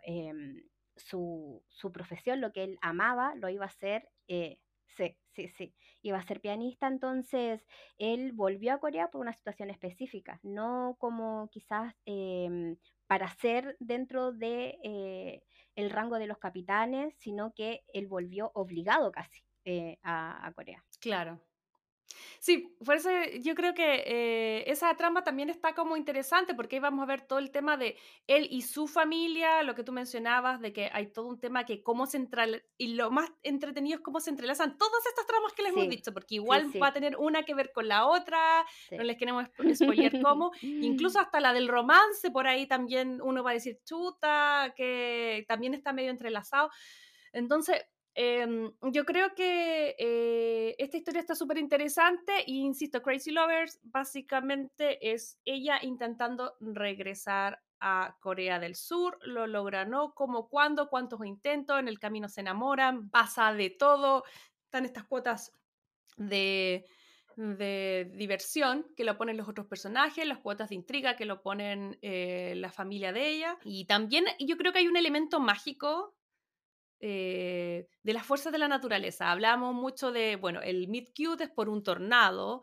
Su, su, profesión, lo que él amaba, lo iba a hacer eh, sí, sí, sí. Iba a ser pianista, entonces él volvió a Corea por una situación específica, no como quizás em, para ser dentro de eh, el rango de los capitanes, sino que él volvió obligado casi eh, a Corea. Claro. Sí, por eso yo creo que eh, esa trama también está como interesante porque ahí vamos a ver todo el tema de él y su familia, lo que tú mencionabas, de que hay todo un tema que cómo se y lo más entretenido es cómo se entrelazan todas estas tramas que les hemos dicho, porque igual va a tener una que ver con la otra, no les queremos spoiler cómo, incluso hasta la del romance, por ahí también uno va a decir chuta, que también está medio entrelazado. Entonces, Em, yo creo que eh, esta historia está súper interesante e insisto, Crazy Lovers básicamente es ella intentando regresar a Corea del Sur, lo logra, ¿no? Como cuándo, cuántos intentos, en el camino se enamoran, pasa de todo, están estas cuotas de, de diversión que lo ponen los otros personajes, las cuotas de intriga que lo ponen eh, la familia de ella. Y también yo creo que hay un elemento mágico eh, de las fuerzas de la naturaleza. Hablamos mucho de, bueno, el Meet Cute es por un tornado.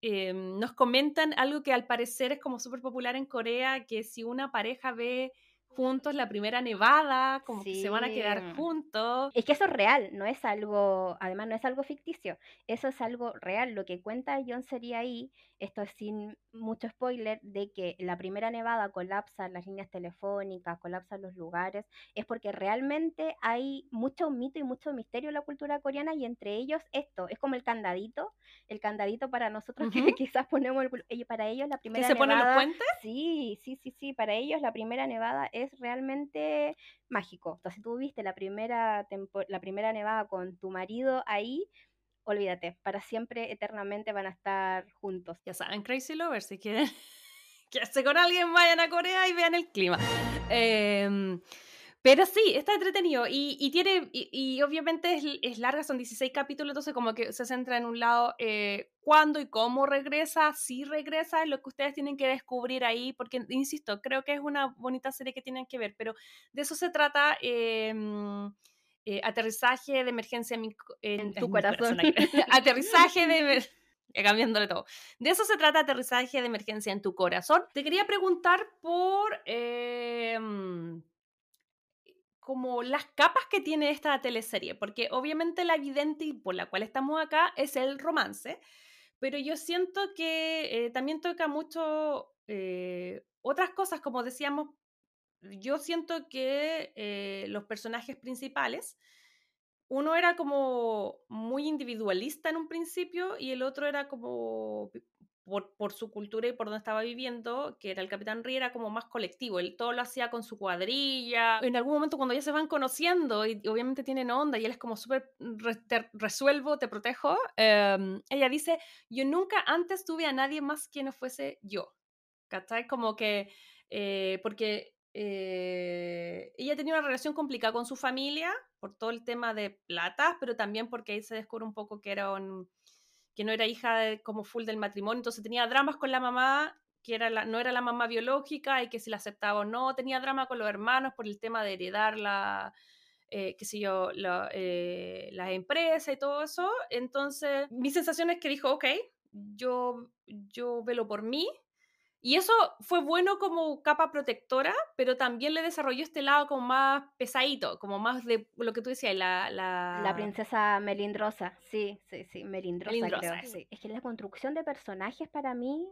Em, nos comentan algo que al parecer es como súper popular en Corea, que si una pareja ve juntos la primera nevada, como que se van a quedar juntos. Es que eso es real, no es algo, además no es algo ficticio, eso es algo real. Lo que cuenta John sería ahí, esto es sin mucho spoiler, de que la primera nevada colapsa las líneas telefónicas, colapsan los lugares, es porque realmente hay mucho mito y mucho misterio en la cultura coreana y entre ellos esto, es como el candadito, el candadito para nosotros que quizás ponemos, el, para ellos la primera ¿Que se ponen los puentes? Sí, sí, sí, sí, para ellos la primera nevada es es realmente mágico. Entonces, tú viste la primera, la primera nevada con tu marido ahí, olvídate, para siempre, eternamente van a estar juntos. Ya saben, Crazy Lovers, si quieren quedarse con alguien, vayan a Corea y vean el clima. Eh, pero sí, está entretenido y, tiene, y, obviamente es, larga, son 16 capítulos, entonces como que se centra en un lado eh, cuándo y cómo regresa, si regresa, es lo que ustedes tienen que descubrir ahí, porque, insisto, creo que es una bonita serie que tienen que ver, pero de eso se trata. Em, eh, aterrizaje de emergencia en, tu corazón. aterrizaje de cambiándole todo. De eso se trata aterrizaje de emergencia en tu corazón. Te quería preguntar por em, como las capas que tiene esta teleserie, porque obviamente la evidente por la cual estamos acá es el romance, pero yo siento que eh, también toca mucho eh, otras cosas, como decíamos, yo siento que eh, los personajes principales, uno era como muy individualista en un principio y el otro era como por, su cultura y por donde estaba viviendo, que era el Capitán Riera como más colectivo. Él todo lo hacía con su cuadrilla. En algún momento cuando ya se van conociendo y, obviamente tienen onda y él es como súper resuelvo, te protejo, em, ella dice, yo nunca antes tuve a nadie más que no fuese yo. ¿Cachai? Como que, eh, porque eh, ella tenía una relación complicada con su familia por todo el tema de plata, pero también porque ahí se descubre un poco que era un que no era hija como full del matrimonio, entonces tenía dramas con la mamá, que era la, no era la mamá biológica y que si la aceptaba o no, tenía drama con los hermanos por el tema de heredar la, eh, qué yo, eh, las empresas y todo eso. Entonces, mi sensación es que dijo, ok, yo, yo velo por mí. Y eso fue bueno como capa protectora, pero también le desarrolló este lado como más pesadito, como más de lo que tú decías, la... La, princesa melindrosa, sí, sí, sí, melindrosa, creo. Es que la construcción de personajes para mí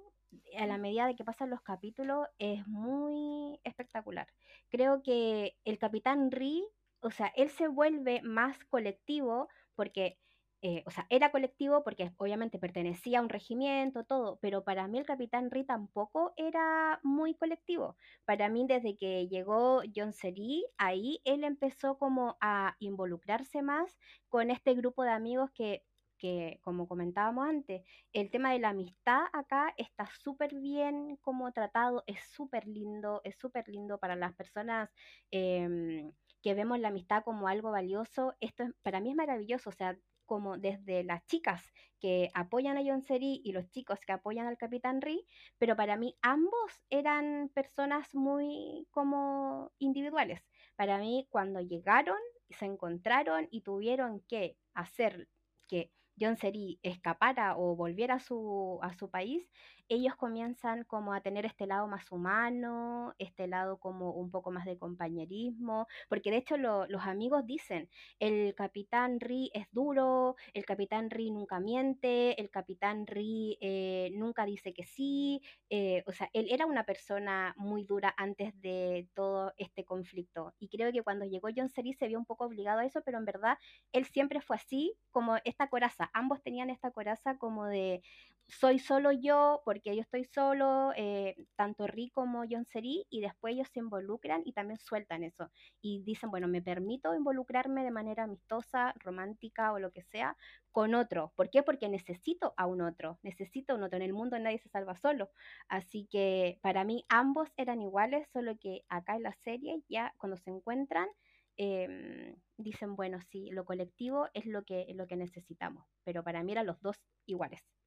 a la medida de que pasan los capítulos es muy espectacular. Creo que el capitán Ri, o sea, él se vuelve más colectivo porque, eh, o sea, era colectivo porque obviamente pertenecía a un regimiento, todo, pero para mí el capitán Ri tampoco era muy colectivo. Para mí desde que llegó John Seri, ahí él empezó como a involucrarse más con este grupo de amigos que que, como comentábamos antes, el tema de la amistad acá está súper bien como tratado, es súper lindo, es súper lindo para las personas em, que vemos la amistad como algo valioso. Esto para mí es maravilloso, o sea, como desde las chicas que apoyan a John Seri y los chicos que apoyan al Capitán Ri, pero para mí ambos eran personas muy como individuales. Para mí cuando llegaron, se encontraron y tuvieron que hacer que John Seri escapara o volviera a su, a su país, ellos comienzan como a tener este lado más humano, este lado como un poco más de compañerismo, porque de hecho los amigos dicen, el capitán Ri es duro, el capitán Ri nunca miente, el capitán Ri eh, nunca dice que sí, eh, o sea, él era una persona muy dura antes de todo este conflicto. Y creo que cuando llegó John Seri se vio un poco obligado a eso, pero en verdad él siempre fue así, como esta coraza, ambos tenían esta coraza como de soy solo yo porque yo estoy solo, eh, tanto Rick como John Seri, y después ellos se involucran y también sueltan eso. Y dicen, bueno, me permito involucrarme de manera amistosa, romántica o lo que sea con otro. ¿Por qué? Porque necesito a un otro, necesito a un otro. En el mundo nadie se salva solo. Así que para mí ambos eran iguales, solo que acá en la serie ya cuando se encuentran, em, dicen, bueno, sí, lo colectivo es lo que, lo que necesitamos. Pero para mí eran los dos iguales.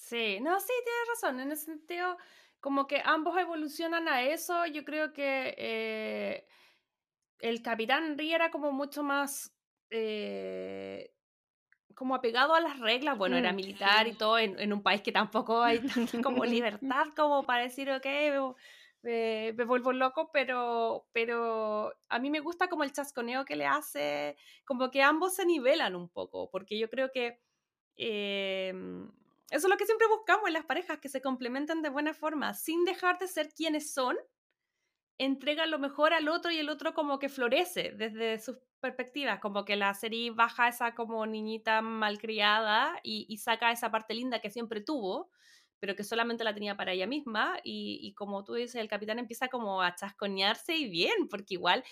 Sí, no, sí, tienes razón. En ese sentido, como que ambos evolucionan a eso. Yo creo que eh, el Capitán Ri era como mucho más eh, como apegado a las reglas. Bueno, era mm, militar y todo en, un país que tampoco hay tanta como libertad como para decir, ok, me, me, vuelvo loco, pero, pero a mí me gusta como el chasconeo que le hace, como que ambos se nivelan un poco, porque yo creo que em, eso es lo que siempre buscamos en las parejas, que se complementen de buena forma, sin dejar de ser quienes son, entrega lo mejor al otro y el otro como que florece desde sus perspectivas, como que la serie baja esa como niñita malcriada y, y saca esa parte linda que siempre tuvo, pero que solamente la tenía para ella misma y, y como tú dices, el capitán empieza como a chascoñarse y bien, porque igual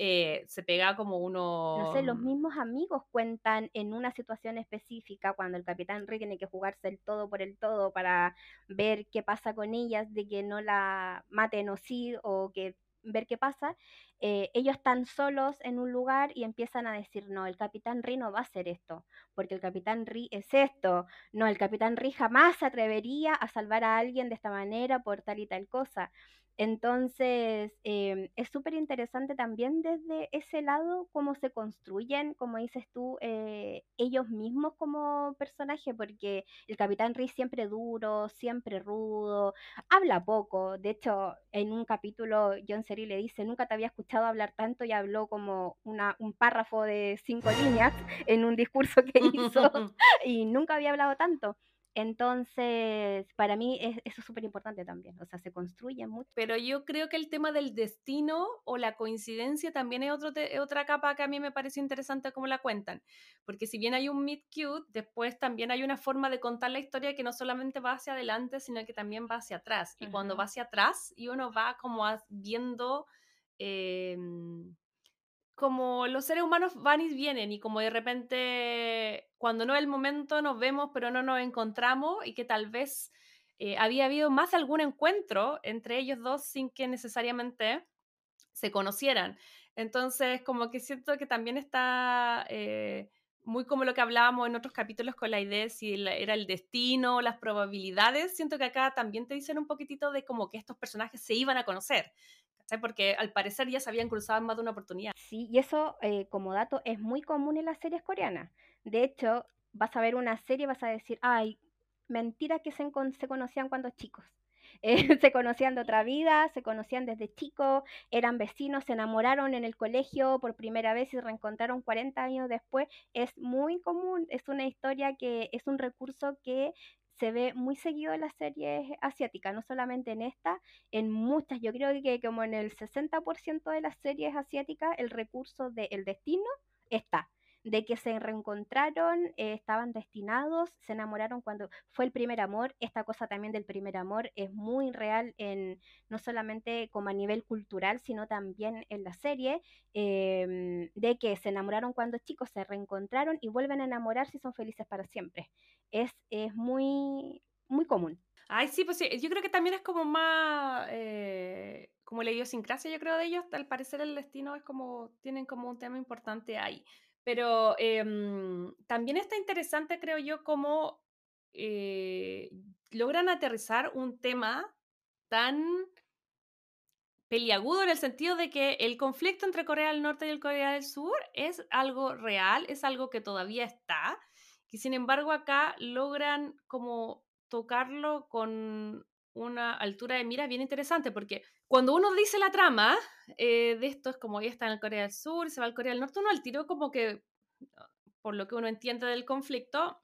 eh, se pega como uno... No sé, los mismos amigos cuentan en una situación específica cuando el capitán Rick tiene que jugarse el todo por el todo para ver qué pasa con ellas, de que no la maten o sí, o que ver qué pasa, eh, ellos están solos en un lugar y empiezan a decir, no, el capitán Ri no va a hacer esto, porque el capitán Ri es esto, no, el capitán Ri jamás se atrevería a salvar a alguien de esta manera por tal y tal cosa. Entonces, em, es súper interesante también desde ese lado cómo se construyen, como dices tú, eh, ellos mismos como personaje, porque el Capitán Reese siempre duro, siempre rudo, habla poco. De hecho, en un capítulo, John Seri le dice, nunca te había escuchado hablar tanto y habló como una, un párrafo de cinco líneas en un discurso que hizo y nunca había hablado tanto. Entonces, para mí es, eso es súper importante también, o sea, se construye mucho. Pero yo creo que el tema del destino o la coincidencia también es, otro otra capa que a mí me pareció interesante cómo la cuentan, porque si bien hay un meet cute, después también hay una forma de contar la historia que no solamente va hacia adelante, sino que también va hacia atrás. Y cuando va hacia atrás y uno va como viendo... Em, como los seres humanos van y vienen y como de repente cuando no es el momento nos vemos pero no nos encontramos y que tal vez eh, había habido más algún encuentro entre ellos dos sin que necesariamente se conocieran. Entonces como que siento que también está eh, muy como lo que hablábamos en otros capítulos con la idea de si era el destino, las probabilidades. Siento que acá también te dicen un poquitito de como que estos personajes se iban a conocer Porque al parecer ya se habían cruzado más de una oportunidad. Sí, y eso eh, como dato es muy común en las series coreanas. De hecho, vas a ver una serie y vas a decir, ay, mentira que se, se conocían cuando chicos. Eh, se conocían de otra vida, se conocían desde chicos, eran vecinos, se enamoraron en el colegio por primera vez y se reencontraron 40 años después. Es muy común, es una historia que es un recurso que se ve muy seguido en las series asiáticas, no solamente en esta, en muchas, yo creo que como en el 60% de las series asiáticas el recurso del destino está de que se reencontraron, eh, estaban destinados, se enamoraron cuando fue el primer amor. Esta cosa también del primer amor es muy real en no solamente como a nivel cultural, sino también en la serie, em, de que se enamoraron cuando chicos, se reencontraron y vuelven a enamorarse y son felices para siempre. Es, es muy, muy común. Ay, sí, pues sí, yo creo que también es como más, eh, como la idiosincrasia, yo creo, de ellos, al parecer el destino es como, tienen como un tema importante ahí. Pero em, también está interesante, creo yo, cómo eh, logran aterrizar un tema tan peliagudo en el sentido de que el conflicto entre Corea del Norte y el Corea del Sur es algo real, es algo que todavía está, y sin embargo acá logran como tocarlo con una altura de mira bien interesante, porque cuando uno dice la trama eh, de esto, es como ya está en el Corea del Sur, se va al Corea del Norte, uno al tiro como que, por lo que uno entiende del conflicto,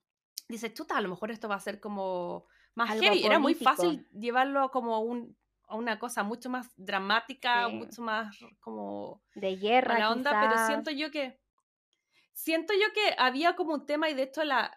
dice, chuta, a lo mejor esto va a ser como más heavy. Era muy fácil llevarlo como un, a una cosa mucho más dramática, mucho más como... De guerra. La onda, pero siento yo que siento yo que había como un tema y de hecho la,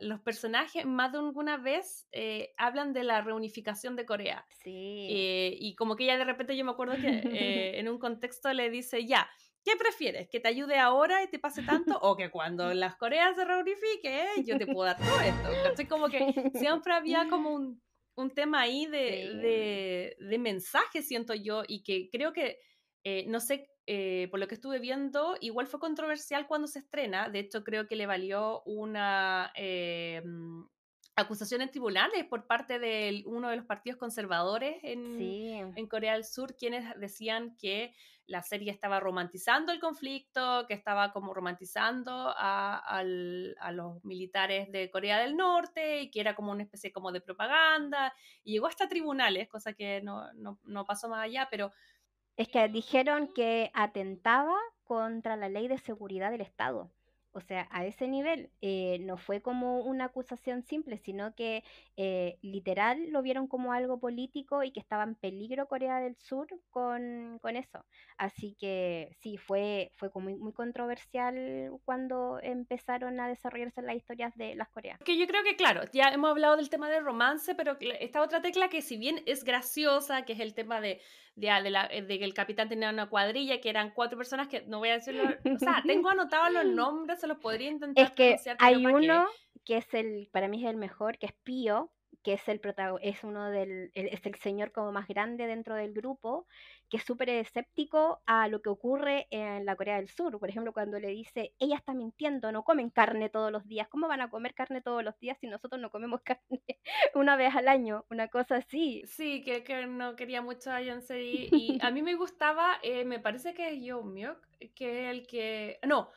los personajes más de alguna vez eh, hablan de la reunificación de Corea. Sí. Eh, y como que ella de repente yo me acuerdo que eh, en un contexto le dice, ya, ¿qué prefieres? ¿Que te ayude ahora y te pase tanto? ¿O que cuando las Coreas se reunifiquen yo te puedo dar todo esto? Entonces como que siempre había como un, un tema ahí de, de, de mensaje, siento yo, y que creo que, no sé eh, por lo que estuve viendo, igual fue controversial cuando se estrena. De hecho, creo que le valió una eh, mm, acusación en tribunales por parte de uno de los partidos conservadores en, en, Corea del Sur, quienes decían que la serie estaba romantizando el conflicto, que estaba como romantizando a, a los militares de Corea del Norte y que era como una especie como de propaganda. Y llegó hasta tribunales, cosa que no, no, no pasó más allá, pero es que dijeron que atentaba contra la ley de seguridad del Estado. O sea, a ese nivel eh, no fue como una acusación simple, sino que eh, literal lo vieron como algo político y que estaba en peligro Corea del Sur con, eso. Así que sí, fue, fue muy, muy controversial cuando empezaron a desarrollarse las historias de las coreanas. Que yo creo que, claro, ya hemos hablado del tema del romance, pero esta otra tecla que si bien es graciosa, que es el tema de Ah, de, de, que el capitán tenía una cuadrilla, que eran cuatro personas que no voy a decirlo, o sea, tengo anotados los nombres, se los podría intentar. Es que hay uno que es el, para mí es el mejor, que es Pío, que es el es uno del, es el señor como más grande dentro del grupo, que es súper escéptico a lo que ocurre en la Corea del Sur. Por ejemplo, cuando le dice, ella está mintiendo, no comen carne todos los días. ¿Cómo van a comer carne todos los días si nosotros no comemos carne una vez al año? Una cosa así. Sí, que, que no quería mucho a Seri. Y a mí me gustaba, eh, me parece que es Yo Myuk, que es el que... No,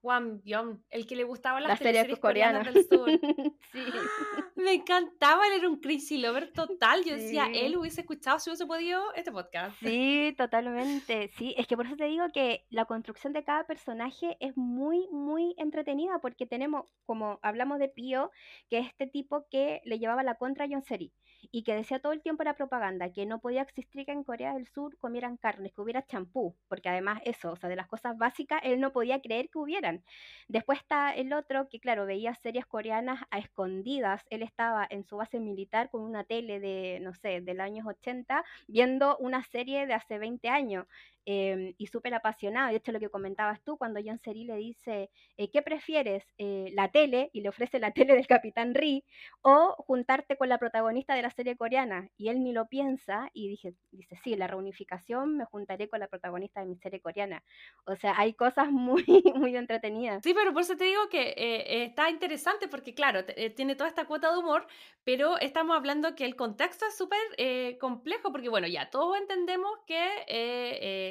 Juan Byung, el que le gustaba las, series coreanas del sur. sí. Me encantaba, él era un crazy lover total. Yo decía, él hubiese escuchado si hubiese podido este podcast. Sí, totalmente. Sí, es que por eso te digo que la construcción de cada personaje es muy, muy entretenida porque tenemos, como hablamos de Pío, que es este tipo que le llevaba la contra a John Seri y que decía todo el tiempo la propaganda que no podía existir que en Corea del Sur comieran carnes, que hubiera champú, porque además eso, o sea, de las cosas básicas, él no podía creer que hubieran. Después está el otro que, claro, veía series coreanas a escondidas, él estaba en su base militar con una tele de, no sé, del años 80, viendo una serie de hace 20 años. Em, y súper apasionado. De hecho, lo que comentabas tú, cuando John Seri le dice, eh, ¿qué prefieres? Eh, ¿La tele? Y le ofrece la tele del Capitán Ri, o juntarte con la protagonista de la serie coreana. Y él ni lo piensa y dije, dice, sí, la reunificación me juntaré con la protagonista de mi serie coreana. O sea, hay cosas muy, muy entretenidas entretenida. Sí, pero por eso te digo que eh, está interesante porque, claro, eh, tiene toda esta cuota de humor, pero estamos hablando que el contexto es súper eh, complejo porque, bueno, ya todos entendemos que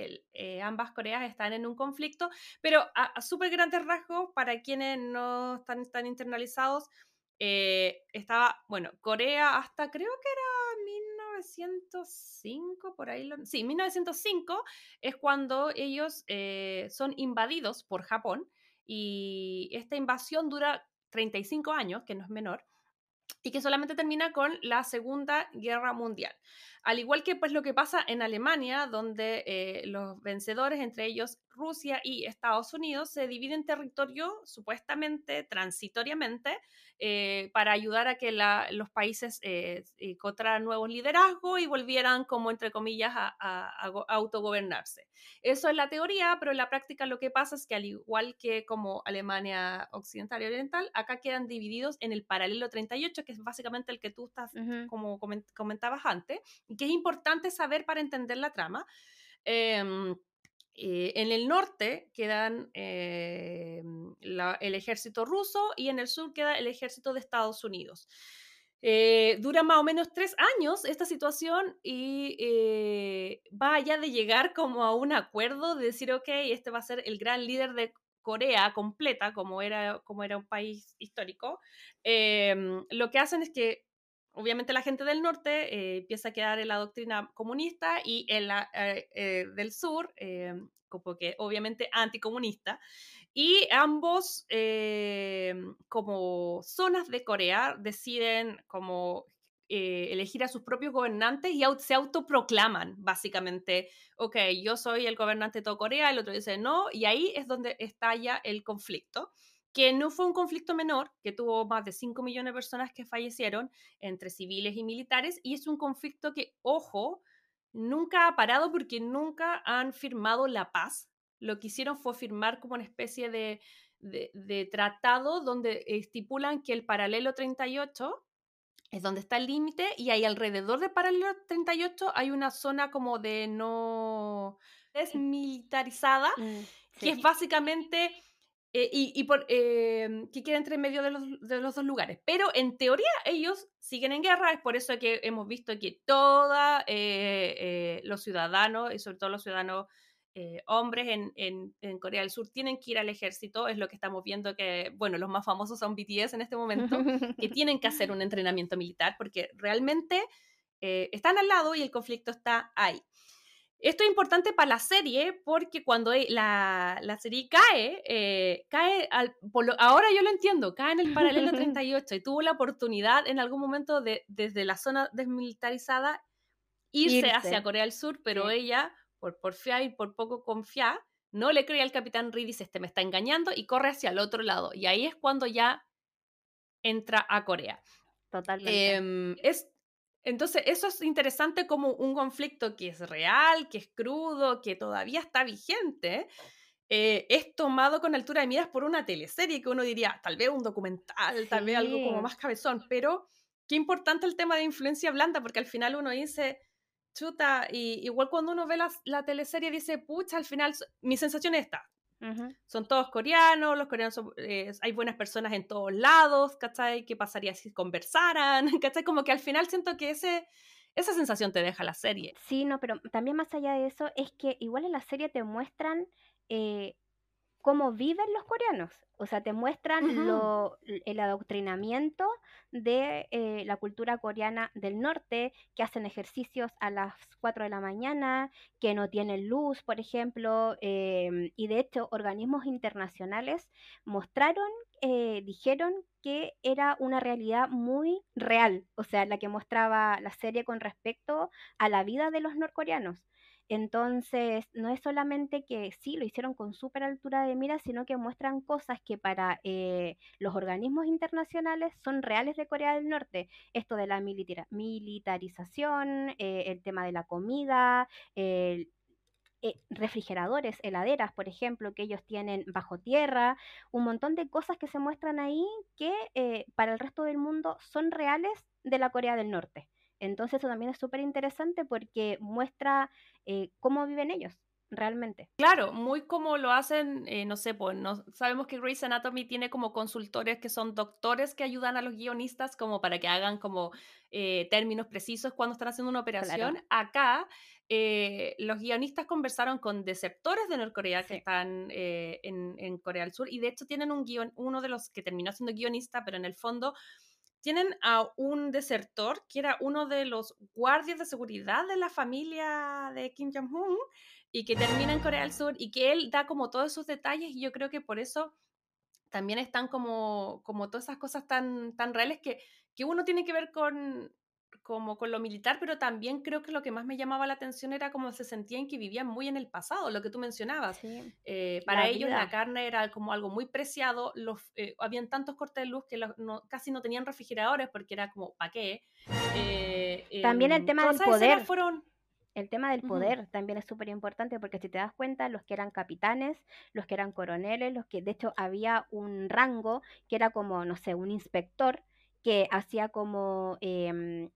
ambas Coreas están en un conflicto, pero a, súper grandes rasgos, para quienes no están tan internalizados, estaba, bueno, Corea hasta creo que era 1905, por ahí, lo, sí, 1905 es cuando ellos son invadidos por Japón y esta invasión dura 35 años, que no es menor, y que solamente termina con la Segunda Guerra Mundial. Al igual que pues lo que pasa en Alemania, donde eh, los vencedores, entre ellos Rusia y Estados Unidos, se dividen territorio supuestamente, transitoriamente, eh, para ayudar a que los países eh, encontraran nuevos liderazgos y volvieran como, entre comillas, a, autogobernarse. Eso es la teoría, pero en la práctica lo que pasa es que al igual que como Alemania Occidental y Oriental, acá quedan divididos en el paralelo 38, que es básicamente el que tú estás, como comentabas antes, y que es importante saber para entender la trama. Em, eh, en el norte quedan eh, el ejército ruso y en el sur queda el ejército de Estados Unidos. Eh, dura más o menos tres años esta situación y va allá de llegar como a un acuerdo de decir, ok, este va a ser el gran líder de Corea completa, como era, como era un país histórico. Em, lo que hacen es que obviamente la gente del norte eh, empieza a quedar en la doctrina comunista y en la eh, eh, del sur, como que obviamente anticomunista. Y ambos, como zonas de Corea, deciden como elegir a sus propios gobernantes y se autoproclaman, básicamente, ok, yo soy el gobernante de toda Corea, el otro dice no, y ahí es donde estalla el conflicto que no fue un conflicto menor, que tuvo más de 5 millones de personas que fallecieron entre civiles y militares, y es un conflicto que, ojo, nunca ha parado porque nunca han firmado la paz. Lo que hicieron fue firmar como una especie de, de, tratado donde estipulan que el paralelo 38 es donde está el límite y ahí alrededor del paralelo 38 hay una zona como de no desmilitarizada, mm, que es básicamente eh, y, por, em, que queda entre medio de los, de los, dos lugares. Pero en teoría ellos siguen en guerra, es por eso que hemos visto que todos eh, eh, los ciudadanos, y sobre todo los ciudadanos hombres en, en, en, Corea del Sur, tienen que ir al ejército, es lo que estamos viendo que, bueno, los más famosos son BTS en este momento, que tienen que hacer un entrenamiento militar porque realmente están al lado y el conflicto está ahí. Esto es importante para la serie porque cuando e, la, la serie cae, eh, cae al, ahora yo lo entiendo, cae en el paralelo 38 y tuvo la oportunidad en algún momento de desde la zona desmilitarizada irse, hacia Corea del Sur, pero ella, por porfiar y por poco confiar, no le cree al capitán Reed y dice, este me está engañando y corre hacia el otro lado. Y ahí es cuando ya entra a Corea. Totalmente. Em, es, entonces, eso es interesante como un conflicto que es real, que es crudo, que todavía está vigente, eh, es tomado con altura de miras por una teleserie que uno diría, tal vez un documental, tal vez algo como más cabezón, pero qué importante el tema de influencia blanda, porque al final uno dice, chuta, y igual cuando uno ve la, la teleserie dice, pucha, al final mi sensación es esta, son todos coreanos, los coreanos eh, hay buenas personas en todos lados, ¿cachai? ¿Qué pasaría si conversaran? ¿Cachai? Como que al final siento que ese, esa sensación te deja la serie. Sí, no, pero también más allá de eso es que igual en la serie te muestran eh, cómo viven los coreanos. O sea, te muestran lo, el adoctrinamiento de eh, la cultura coreana del norte, que hacen ejercicios a las 4 de la mañana, que no tienen luz, por ejemplo, em, y de hecho organismos internacionales mostraron, eh, dijeron que era una realidad muy real, o sea, la que mostraba la serie con respecto a la vida de los norcoreanos. Entonces, no es solamente que sí lo hicieron con súper altura de mira, sino que muestran cosas que para eh, los organismos internacionales son reales de Corea del Norte. Esto de la militarización, eh, el tema de la comida, eh, refrigeradores, heladeras, por ejemplo, que ellos tienen bajo tierra, un montón de cosas que se muestran ahí que para el resto del mundo son reales de la Corea del Norte. Entonces eso también es súper interesante porque muestra eh, cómo viven ellos. realmente. Claro, muy como lo hacen, eh, no sé, pues no, sabemos que Grey's Anatomy tiene como consultores que son doctores que ayudan a los guionistas como para que hagan como eh, términos precisos cuando están haciendo una operación. Acá eh, los guionistas conversaron con desertores de Norcorea que están en, en, Corea del Sur y de hecho tienen un guion, uno de los que terminó siendo guionista, pero en el fondo tienen a un desertor que era uno de los guardias de seguridad de la familia de Kim Jong-un y que termina en Corea del Sur y que él da como todos esos detalles y yo creo que por eso también están como, como todas esas cosas tan, tan reales que, que uno tiene que ver con, como con lo militar, pero también creo que lo que más me llamaba la atención era cómo se sentían que vivían muy en el pasado, lo que tú mencionabas. Eh, para ellos la carne era como algo muy preciado, los, eh, habían tantos cortes de luz que casi no tenían refrigeradores porque era como, ¿para qué? Eh, también el em, tema del poder. Fueron, el tema del poder también es súper importante porque si te das cuenta, los que eran capitanes, los que eran coroneles, los que de hecho había un rango que era como, no sé, un inspector que hacía como eh,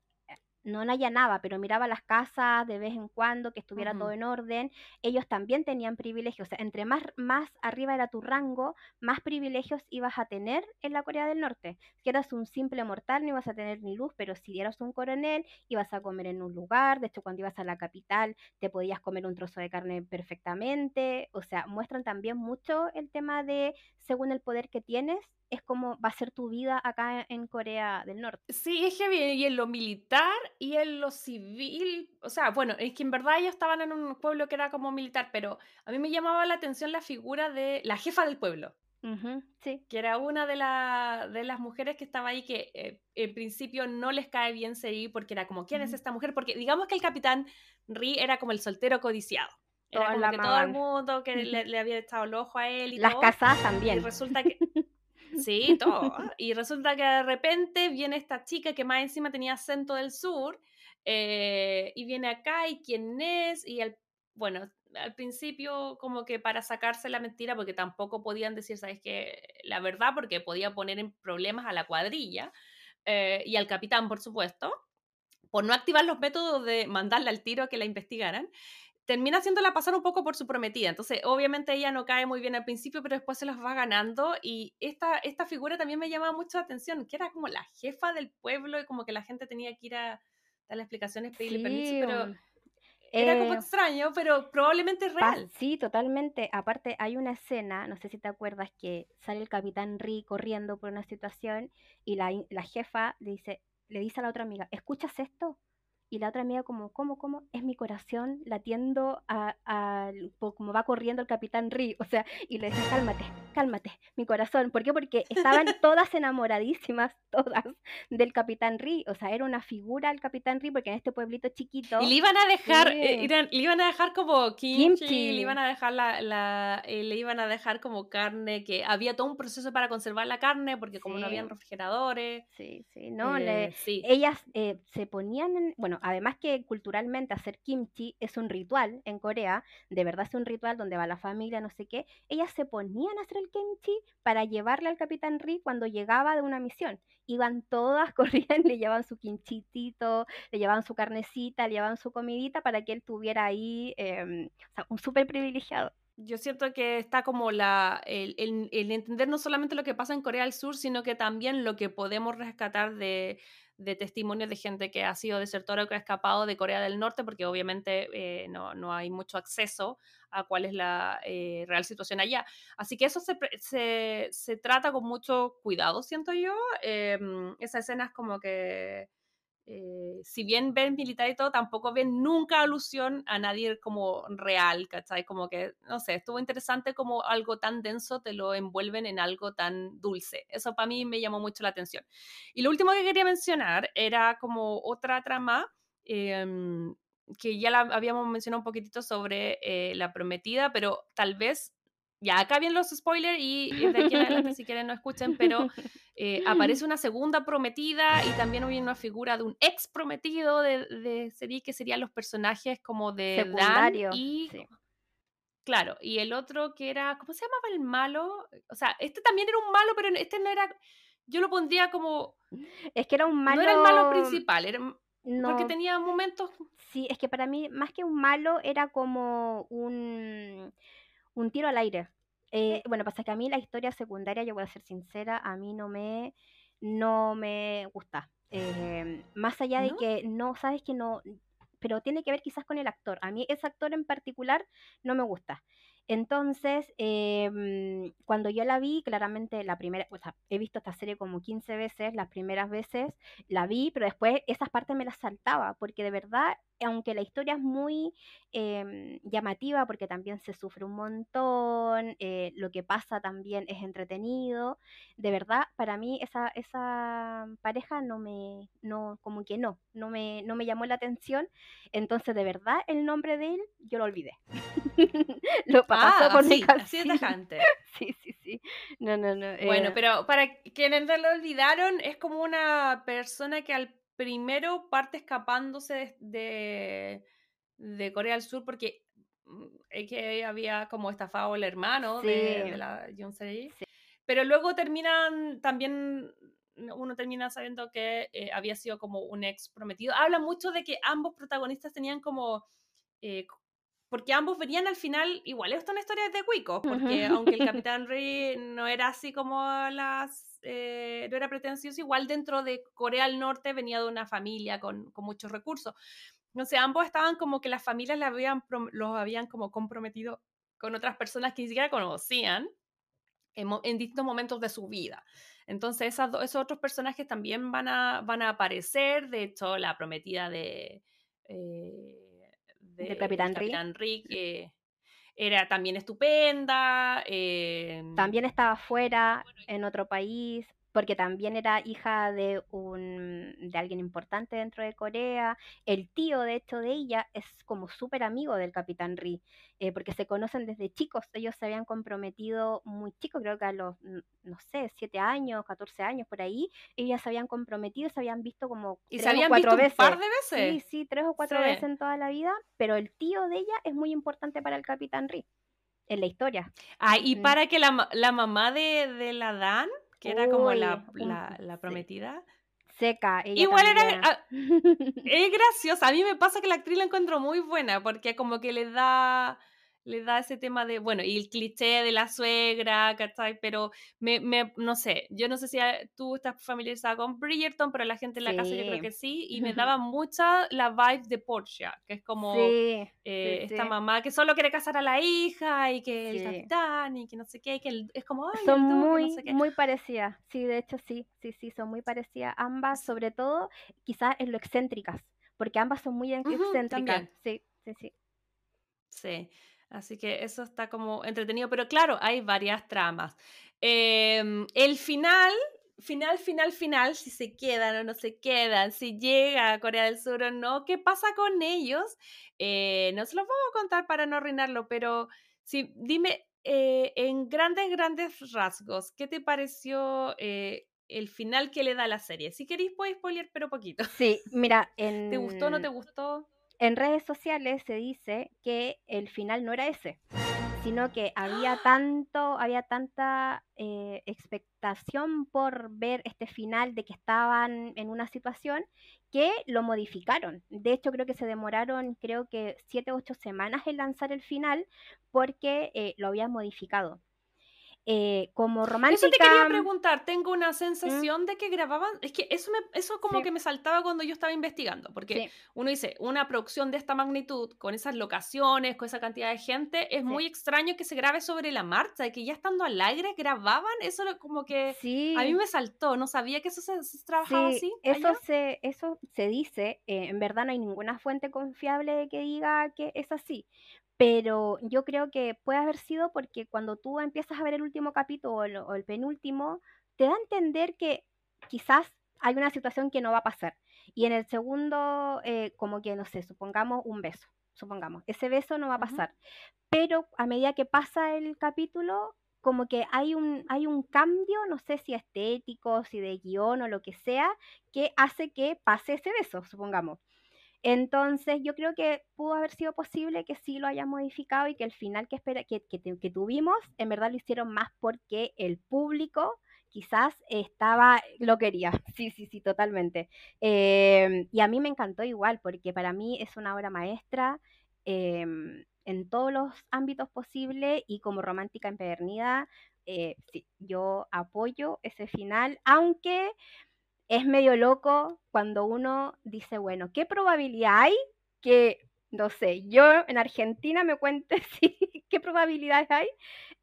no la allanaba, pero miraba las casas de vez en cuando, que estuviera todo en orden. Ellos también tenían privilegios. O sea, entre más, más arriba era tu rango, más privilegios ibas a tener en la Corea del Norte. Si eras un simple mortal, no ibas a tener ni luz, pero si eras un coronel, ibas a comer en un lugar. De hecho, cuando ibas a la capital, te podías comer un trozo de carne perfectamente. O sea, muestran también mucho el tema de, según el poder que tienes, es como va a ser tu vida acá en Corea del Norte. Sí, es que bien, y en lo militar y en lo civil, o sea, bueno, es que en verdad ellos estaban en un pueblo que era como militar, pero a mí me llamaba la atención la figura de la jefa del pueblo. sí. Que era una de, de las mujeres que estaba ahí que eh, en principio no les cae bien seguir porque era como, ¿quién es esta mujer? Porque digamos que el capitán Ri era como el soltero codiciado. Era como que todo el mundo que le, había echado el ojo a él y Las casadas también. Y resulta que Sí, todo. Y resulta que de repente viene esta chica que más encima tenía acento del sur eh, y viene acá y quién es y el, bueno, al principio como que para sacarse la mentira porque tampoco podían decir, sabes que la verdad porque podía poner en problemas a la cuadrilla eh, y al capitán, por supuesto, por no activar los métodos de mandarla al tiro a que la investigaran termina haciéndola pasar un poco por su prometida. Entonces, obviamente ella no cae muy bien al principio, pero después se los va ganando. Y esta, esta figura también me llama mucho la atención, que era como la jefa del pueblo y como que la gente tenía que ir a darle explicaciones, pedirle permiso, pero... Era como eh, extraño, pero probablemente es real. Sí, totalmente. Aparte, hay una escena, no sé si te acuerdas, que sale el capitán Ri corriendo por una situación y la, la jefa le dice, le dice a la otra amiga, ¿escuchas esto? Y la otra amiga como, ¿cómo, cómo? Es mi corazón latiendo a, a, como va corriendo el capitán Ri. O sea, y le dice, cálmate, cálmate, mi corazón. ¿Por qué? Porque estaban todas enamoradísimas, todas, del capitán Ri. O sea, era una figura el capitán Ri, porque en este pueblito chiquito... Y le iban a dejar, eh, le iban a dejar como kimchi, le iban a dejar la, la eh, le iban a dejar como carne, que había todo un proceso para conservar la carne, porque como no habían refrigeradores. Sí, sí, no, le, eh, ellas se ponían, en, bueno, además que culturalmente hacer kimchi es un ritual en Corea, de verdad es un ritual donde va la familia, no sé qué, ellas se ponían a hacer el kimchi para llevarle al capitán Ri cuando llegaba de una misión. Iban todas, corrían, le llevaban su kimchitito, le llevaban su carnecita, le llevaban su comidita para que él tuviera ahí em, un súper privilegiado. Yo siento que está como la, el, el, entender no solamente lo que pasa en Corea del Sur, sino que también lo que podemos rescatar de, de testimonios de gente que ha sido desertora o que ha escapado de Corea del Norte, porque obviamente eh, no, no, hay mucho acceso a cuál es la eh, real situación allá. Así que eso se, se, se, trata con mucho cuidado, siento yo. Eh, esa escena es como que eh, si bien ven militar y todo, tampoco ven nunca alusión a nadie como real, ¿cachai? Como que, no sé, estuvo interesante como algo tan denso te lo envuelven en algo tan dulce. Eso para mí me llamó mucho la atención. Y lo último que quería mencionar era como otra trama. Em, que ya la habíamos mencionado un poquitito sobre eh, la prometida, pero tal vez ya acá vienen los spoilers y, de aquí adelante si quieren no escuchen, pero eh, aparece una segunda prometida y también hay una figura de un ex prometido de, de serie que serían los personajes como de Dan y... Claro, y el otro que era, ¿cómo se llamaba el malo? O sea, este también era un malo, pero este no era, yo lo pondría como... Es que era un malo... No era el malo principal, era, no. Porque tenía momentos... Sí, es que para mí, más que un malo, era como un, un tiro al aire. Eh, bueno, pasa que a mí la historia secundaria, yo voy a ser sincera, a mí no me, no me gusta. Em, más allá de que no, sabes que no, pero tiene que ver quizás con el actor. A mí ese actor en particular no me gusta. Entonces, em, cuando yo la vi, claramente la primera, o sea, he visto esta serie como 15 veces, las primeras veces la vi, pero después esas partes me las saltaba, porque de verdad, aunque la historia es muy em, llamativa, porque también se sufre un montón, eh, lo que pasa también es entretenido, de verdad, para mí esa, esa pareja no me, no, como que no, no me, no me llamó la atención, entonces de verdad el nombre de él yo lo olvidé. lo pasó Ah, por mi así, cabeza. tajante. Sí, sí, sí. No, no, no. Bueno, eh, pero para quienes no lo olvidaron, es como una persona que al primero parte escapándose de, de, de Corea del Sur porque mm, es que había como estafado el hermano de, Sí. de la Se Sí. Pero luego terminan también, uno termina sabiendo que eh, había sido como un ex prometido. Habla mucho de que ambos protagonistas tenían como... eh, porque ambos venían al final, igual esto es una historia de cuicos, porque Ujú. aunque el Capitán Ri no era así como las, eh, no era pretencioso, igual dentro de Corea del Norte venía de una familia con, con muchos recursos. Entonces ambos estaban como que las familias habían, los habían como comprometido con otras personas que ni siquiera conocían en, en distintos momentos de su vida. Entonces esas do- esos otros personajes también van a, van a aparecer, de hecho la prometida de... eh, Del del Capitán. Capitán Ri, que era también estupenda. eh, También estaba fuera, en otro país, porque también era hija de un de alguien importante dentro de Corea. El tío, de hecho, de ella es como súper amigo del Capitán Ri, eh, porque se conocen desde chicos. Ellos se habían comprometido muy chicos, creo que a los, no sé, 7 años, 14 años por ahí. Ellas se habían comprometido, se habían visto como y se tres o habían cuatro visto un veces. par de Sí, veces. sí, tres o cuatro Sí. veces en toda la vida, pero el tío de ella es muy importante para el Capitán Ri en la historia. Ah, y Mm. para que la, la mamá de, de la Dan, que era como la, la, prometida, Seca, ella igual era... ah, es graciosa. A mí me pasa que la actriz la encuentro muy buena porque como que le da le da ese tema de, bueno, y el cliché de la suegra, ¿cachai? Pero me, me no sé, yo no sé si ah, tú estás familiarizada con Bridgerton, pero la gente en la casa yo creo que sí, y me daba mucha la vibe de Portia, que es como Sí, eh, sí, esta mamá que solo quiere casar a la hija y que el capitán y que no sé qué, y que el- es como, ay, Son el duque, no muy, sé qué. muy parecidas. Sí, de hecho sí, sí, sí, son muy parecidas ambas, sobre todo quizás en lo excéntricas, porque ambas son muy excéntricas. también. Sí, sí, sí. Sí, así que eso está como entretenido, pero claro, hay varias tramas. Em, el final, final, final, final, si se quedan o no se quedan, si llega a Corea del Sur o no, ¿qué pasa con ellos? Eh, no se los vamos a contar para no arruinarlo, pero sí, dime eh, en grandes, grandes rasgos, ¿qué te pareció eh, el final que le da la serie? Si queréis, podéis spoiler, pero poquito. Sí, mira, ¿Te gustó o no te gustó? En redes sociales se dice que el final no era ese, sino que había tanto, había tanta eh, expectación por ver este final de que estaban en una situación que lo modificaron. De hecho, creo que se demoraron, creo que siete o ocho semanas en lanzar el final porque eh, lo habían modificado. Eh, como Eso te quería romántica, preguntar, tengo una ¿Mm? sensación de que grababan, es que eso, me, eso como sí, que me saltaba cuando yo estaba investigando, porque sí, uno dice, una producción de esta magnitud, con esas locaciones, con esa cantidad de gente, es sí. muy extraño que se grabe sobre la marcha, y que ya estando al aire grababan, eso como que a mí me saltó, no sabía que eso se, se trabajaba Sí, así eso allá. se, eso se dice, eh, en verdad no hay ninguna fuente confiable que diga que es así, pero yo creo que puede haber sido porque cuando tú empiezas a ver el último capítulo o el, o el penúltimo, te da a entender que quizás hay una situación que no va a pasar. Y en el segundo, eh, como que, no sé, supongamos un beso, supongamos, ese beso no va a pasar, pero a medida que pasa el capítulo, como que hay un, hay un cambio, no sé si estético, si de guion o lo que sea, que hace que pase ese beso, supongamos. Entonces, yo creo que pudo haber sido posible que sí lo hayan modificado y que el final que, espera, que, que, tuvimos, en verdad lo hicieron más porque el público quizás estaba, lo quería, sí, sí, sí, totalmente. Em, y a mí me encantó igual, porque para mí es una obra maestra em, en todos los ámbitos posibles y como romántica empedernida, eh, sí, yo apoyo ese final, aunque es medio loco cuando uno dice, bueno, ¿qué probabilidad hay que, no sé, yo en Argentina me cuente qué probabilidades hay,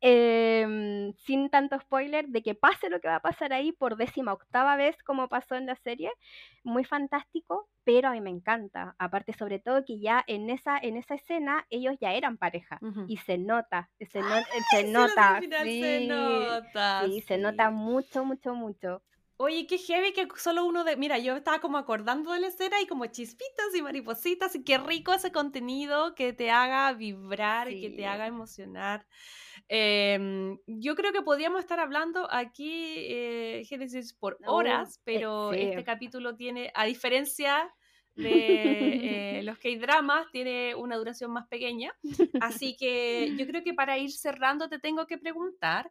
em, sin tanto spoiler, de que pase lo que va a pasar ahí por décima octava vez como pasó en la serie? Muy fantástico, pero a mí me encanta. Aparte, sobre todo que ya en esa, en esa escena ellos ya eran pareja y se nota, se, se nota, sí, se nota, sí, se nota mucho, mucho, mucho. Oye, qué heavy que solo uno de. Mira, yo estaba como acordando de la escena y como chispitas y maripositas, y qué rico ese contenido que te haga vibrar y que te haga emocionar. Em, yo creo que podríamos estar hablando aquí, eh, Génesis, por horas, eh, pero este capítulo tiene, a diferencia de eh, los K-dramas, tiene una duración más pequeña. Así que yo creo que para ir cerrando te tengo que preguntar.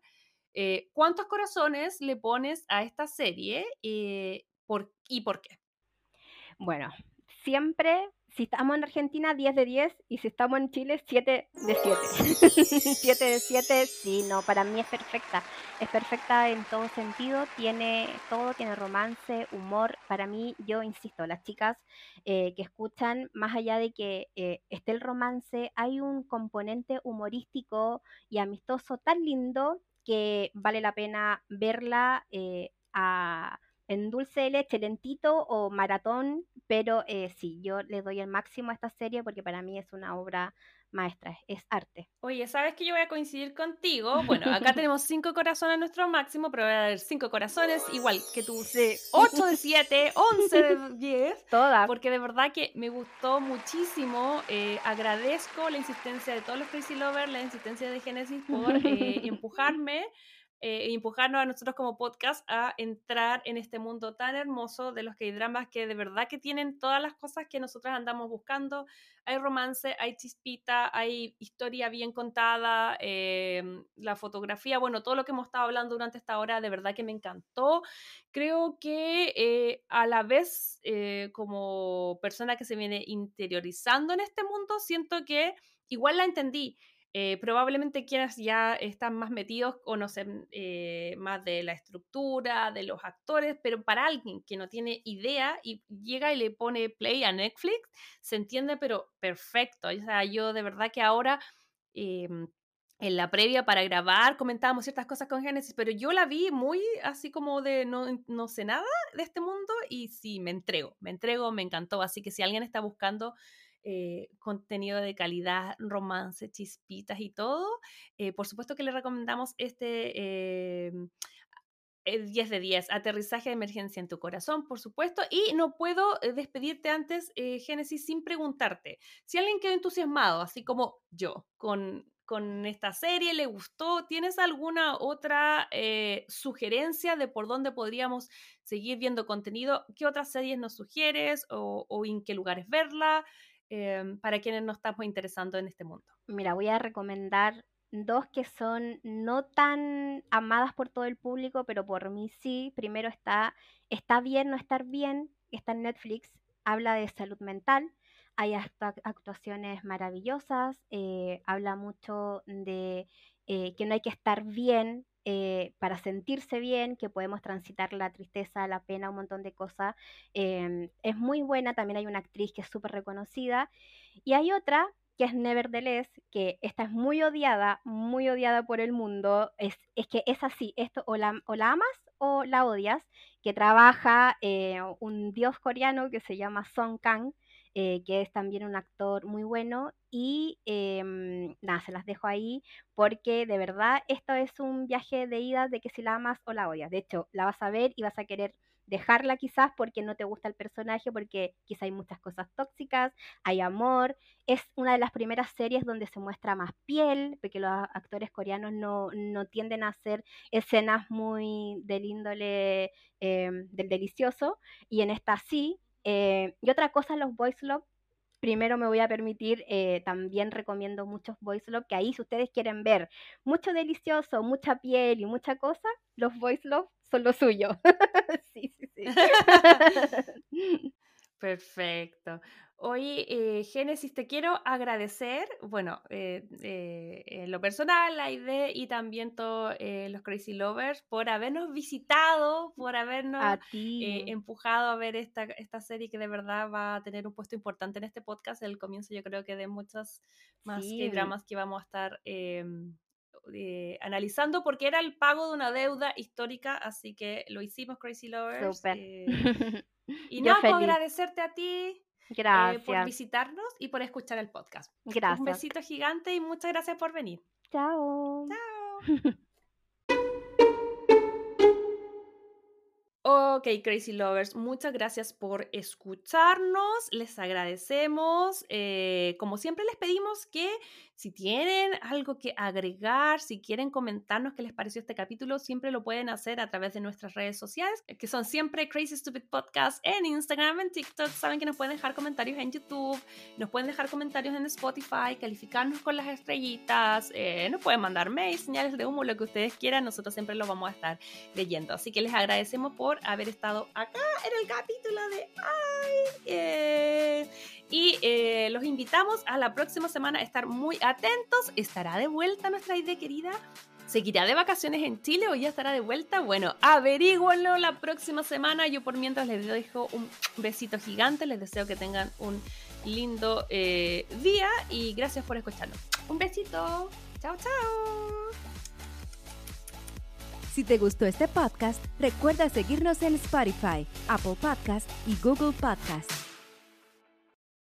Eh, ¿Cuántos corazones le pones a esta serie eh, y por qué? Bueno, siempre, si estamos en Argentina, 10 de 10, y si estamos en Chile, 7 de 7. 7 de 7, sí, no, para mí es perfecta. Es perfecta en todo sentido, tiene todo, tiene romance, humor. Para mí, yo insisto, las chicas eh, que escuchan, más allá de que esté el romance, hay un componente humorístico y amistoso tan lindo que vale la pena verla eh, en dulce de leche, lentito o maratón, pero eh, sí, yo le doy el máximo a esta serie porque para mí es una obra maestra, es arte. Oye, ¿sabes que yo voy a coincidir contigo? Bueno, acá tenemos cinco corazones nuestro máximo, pero voy a dar cinco corazones, igual que tú, 8 de 7, 11 de 10. Todas. Porque de verdad que me gustó muchísimo. Eh, agradezco la insistencia de todos los Crazy Lovers, la insistencia de Genesis por eh, empujarme eh, empujarnos a nosotros como podcast a entrar en este mundo tan hermoso de los que hay dramas que de verdad que tienen todas las cosas que nosotros andamos buscando. Hay romance, hay chispita, hay historia bien contada, em, la fotografía, bueno, todo lo que hemos estado hablando durante esta hora de verdad que me encantó. Creo que eh, a la vez eh, como persona que se viene interiorizando en este mundo, siento que igual la entendí. Eh, probablemente quienes ya están más metidos conocen eh, más de la estructura, de los actores, pero para alguien que no tiene idea y llega y le pone play a Netflix, se entiende, pero perfecto. O sea, yo de verdad que ahora... Em, en la previa para grabar comentábamos ciertas cosas con Génesis, pero yo la vi muy así como de no, no, sé nada de este mundo y sí, me entrego, me entrego, me encantó. Así que si alguien está buscando eh, contenido de calidad, romance, chispitas y todo. Eh, por supuesto que le recomendamos este... 10 eh, de 10, aterrizaje de emergencia en tu corazón, por supuesto. Y no puedo despedirte antes, Génesis, sin preguntarte si alguien quedó entusiasmado, así como yo, con, con esta serie, le gustó, ¿tienes alguna otra sugerencia de por dónde podríamos seguir viendo contenido? ¿Qué otras series nos sugieres o, o en qué lugares verla? Em, para quienes nos estamos interesando en este mundo? Mira, voy a recomendar dos que son no tan amadas por todo el público, pero por mí sí. Primero está Está bien no estar bien, está en Netflix, habla de salud mental. Hay actuaciones maravillosas, eh, habla mucho de eh, que no hay que estar bien eh, para sentirse bien, que podemos transitar la tristeza, la pena, un montón de cosas. Em, es muy buena, también hay una actriz que es súper reconocida. Y hay otra que es Nevertheless, que esta es muy odiada, muy odiada por el mundo. Es, es que es así, esto o la, o la amas o la odias, que trabaja eh, un dios coreano que se llama Song Kang, eh, que es también un actor muy bueno. Y em, nada, se las dejo ahí porque de verdad esto es un viaje de ida de que si la amas o la odias. De hecho, la vas a ver y vas a querer dejarla quizás porque no te gusta el personaje, porque quizá hay muchas cosas tóxicas, hay amor. Es una de las primeras series donde se muestra más piel, porque los actores coreanos no, no tienden a hacer escenas muy del índole em, del delicioso, y en esta sí, eh, y otra cosa, los voice love, primero me voy a permitir, eh, también recomiendo muchos voice love, que ahí si ustedes quieren ver mucho delicioso, mucha piel y mucha cosa, los voice love son lo suyo. sí, sí. Perfecto. Hoy, eh, Génesis, te quiero agradecer, bueno, eh, eh, en lo personal, la idea y también todos los Crazy Lovers por habernos visitado, por habernos empujado a ver esta, esta serie que de verdad va a tener un puesto importante en este podcast. El comienzo yo creo que de muchas más dramas que vamos a estar em, analizando porque era el pago de una deuda histórica, así que lo hicimos Crazy Lovers. y no, agradecerte a ti Gracias. por visitarnos y por escuchar el podcast. Gracias. Un besito gigante y muchas gracias por venir. Chao. Chao. Ok, Crazy Lovers, muchas gracias por escucharnos, les agradecemos. Eh, como siempre les pedimos que si tienen algo que agregar, si quieren comentarnos qué les pareció este capítulo, siempre lo pueden hacer a través de nuestras redes sociales, que son siempre Crazy Stupid Podcast en Instagram, en TikTok. Saben que nos pueden dejar comentarios en YouTube, nos pueden dejar comentarios en Spotify, calificarnos con las estrellitas, eh, nos pueden mandar mails, señales de humo, lo que ustedes quieran. Nosotros siempre lo vamos a estar leyendo. Así que les agradecemos por haber estado acá en el capítulo de Ay. Eh, y eh, los invitamos a la próxima semana a estar muy atentos. ¿Estará de vuelta nuestra idea querida? ¿Seguirá de vacaciones en Chile o ya estará de vuelta? Bueno, averíguenlo la próxima semana. Yo por mientras les dejo un besito gigante. Les deseo que tengan un lindo eh, día y gracias por escucharnos. Un besito. Chao, chao. Si te gustó este podcast, recuerda seguirnos en Spotify, Apple Podcast y Google Podcast.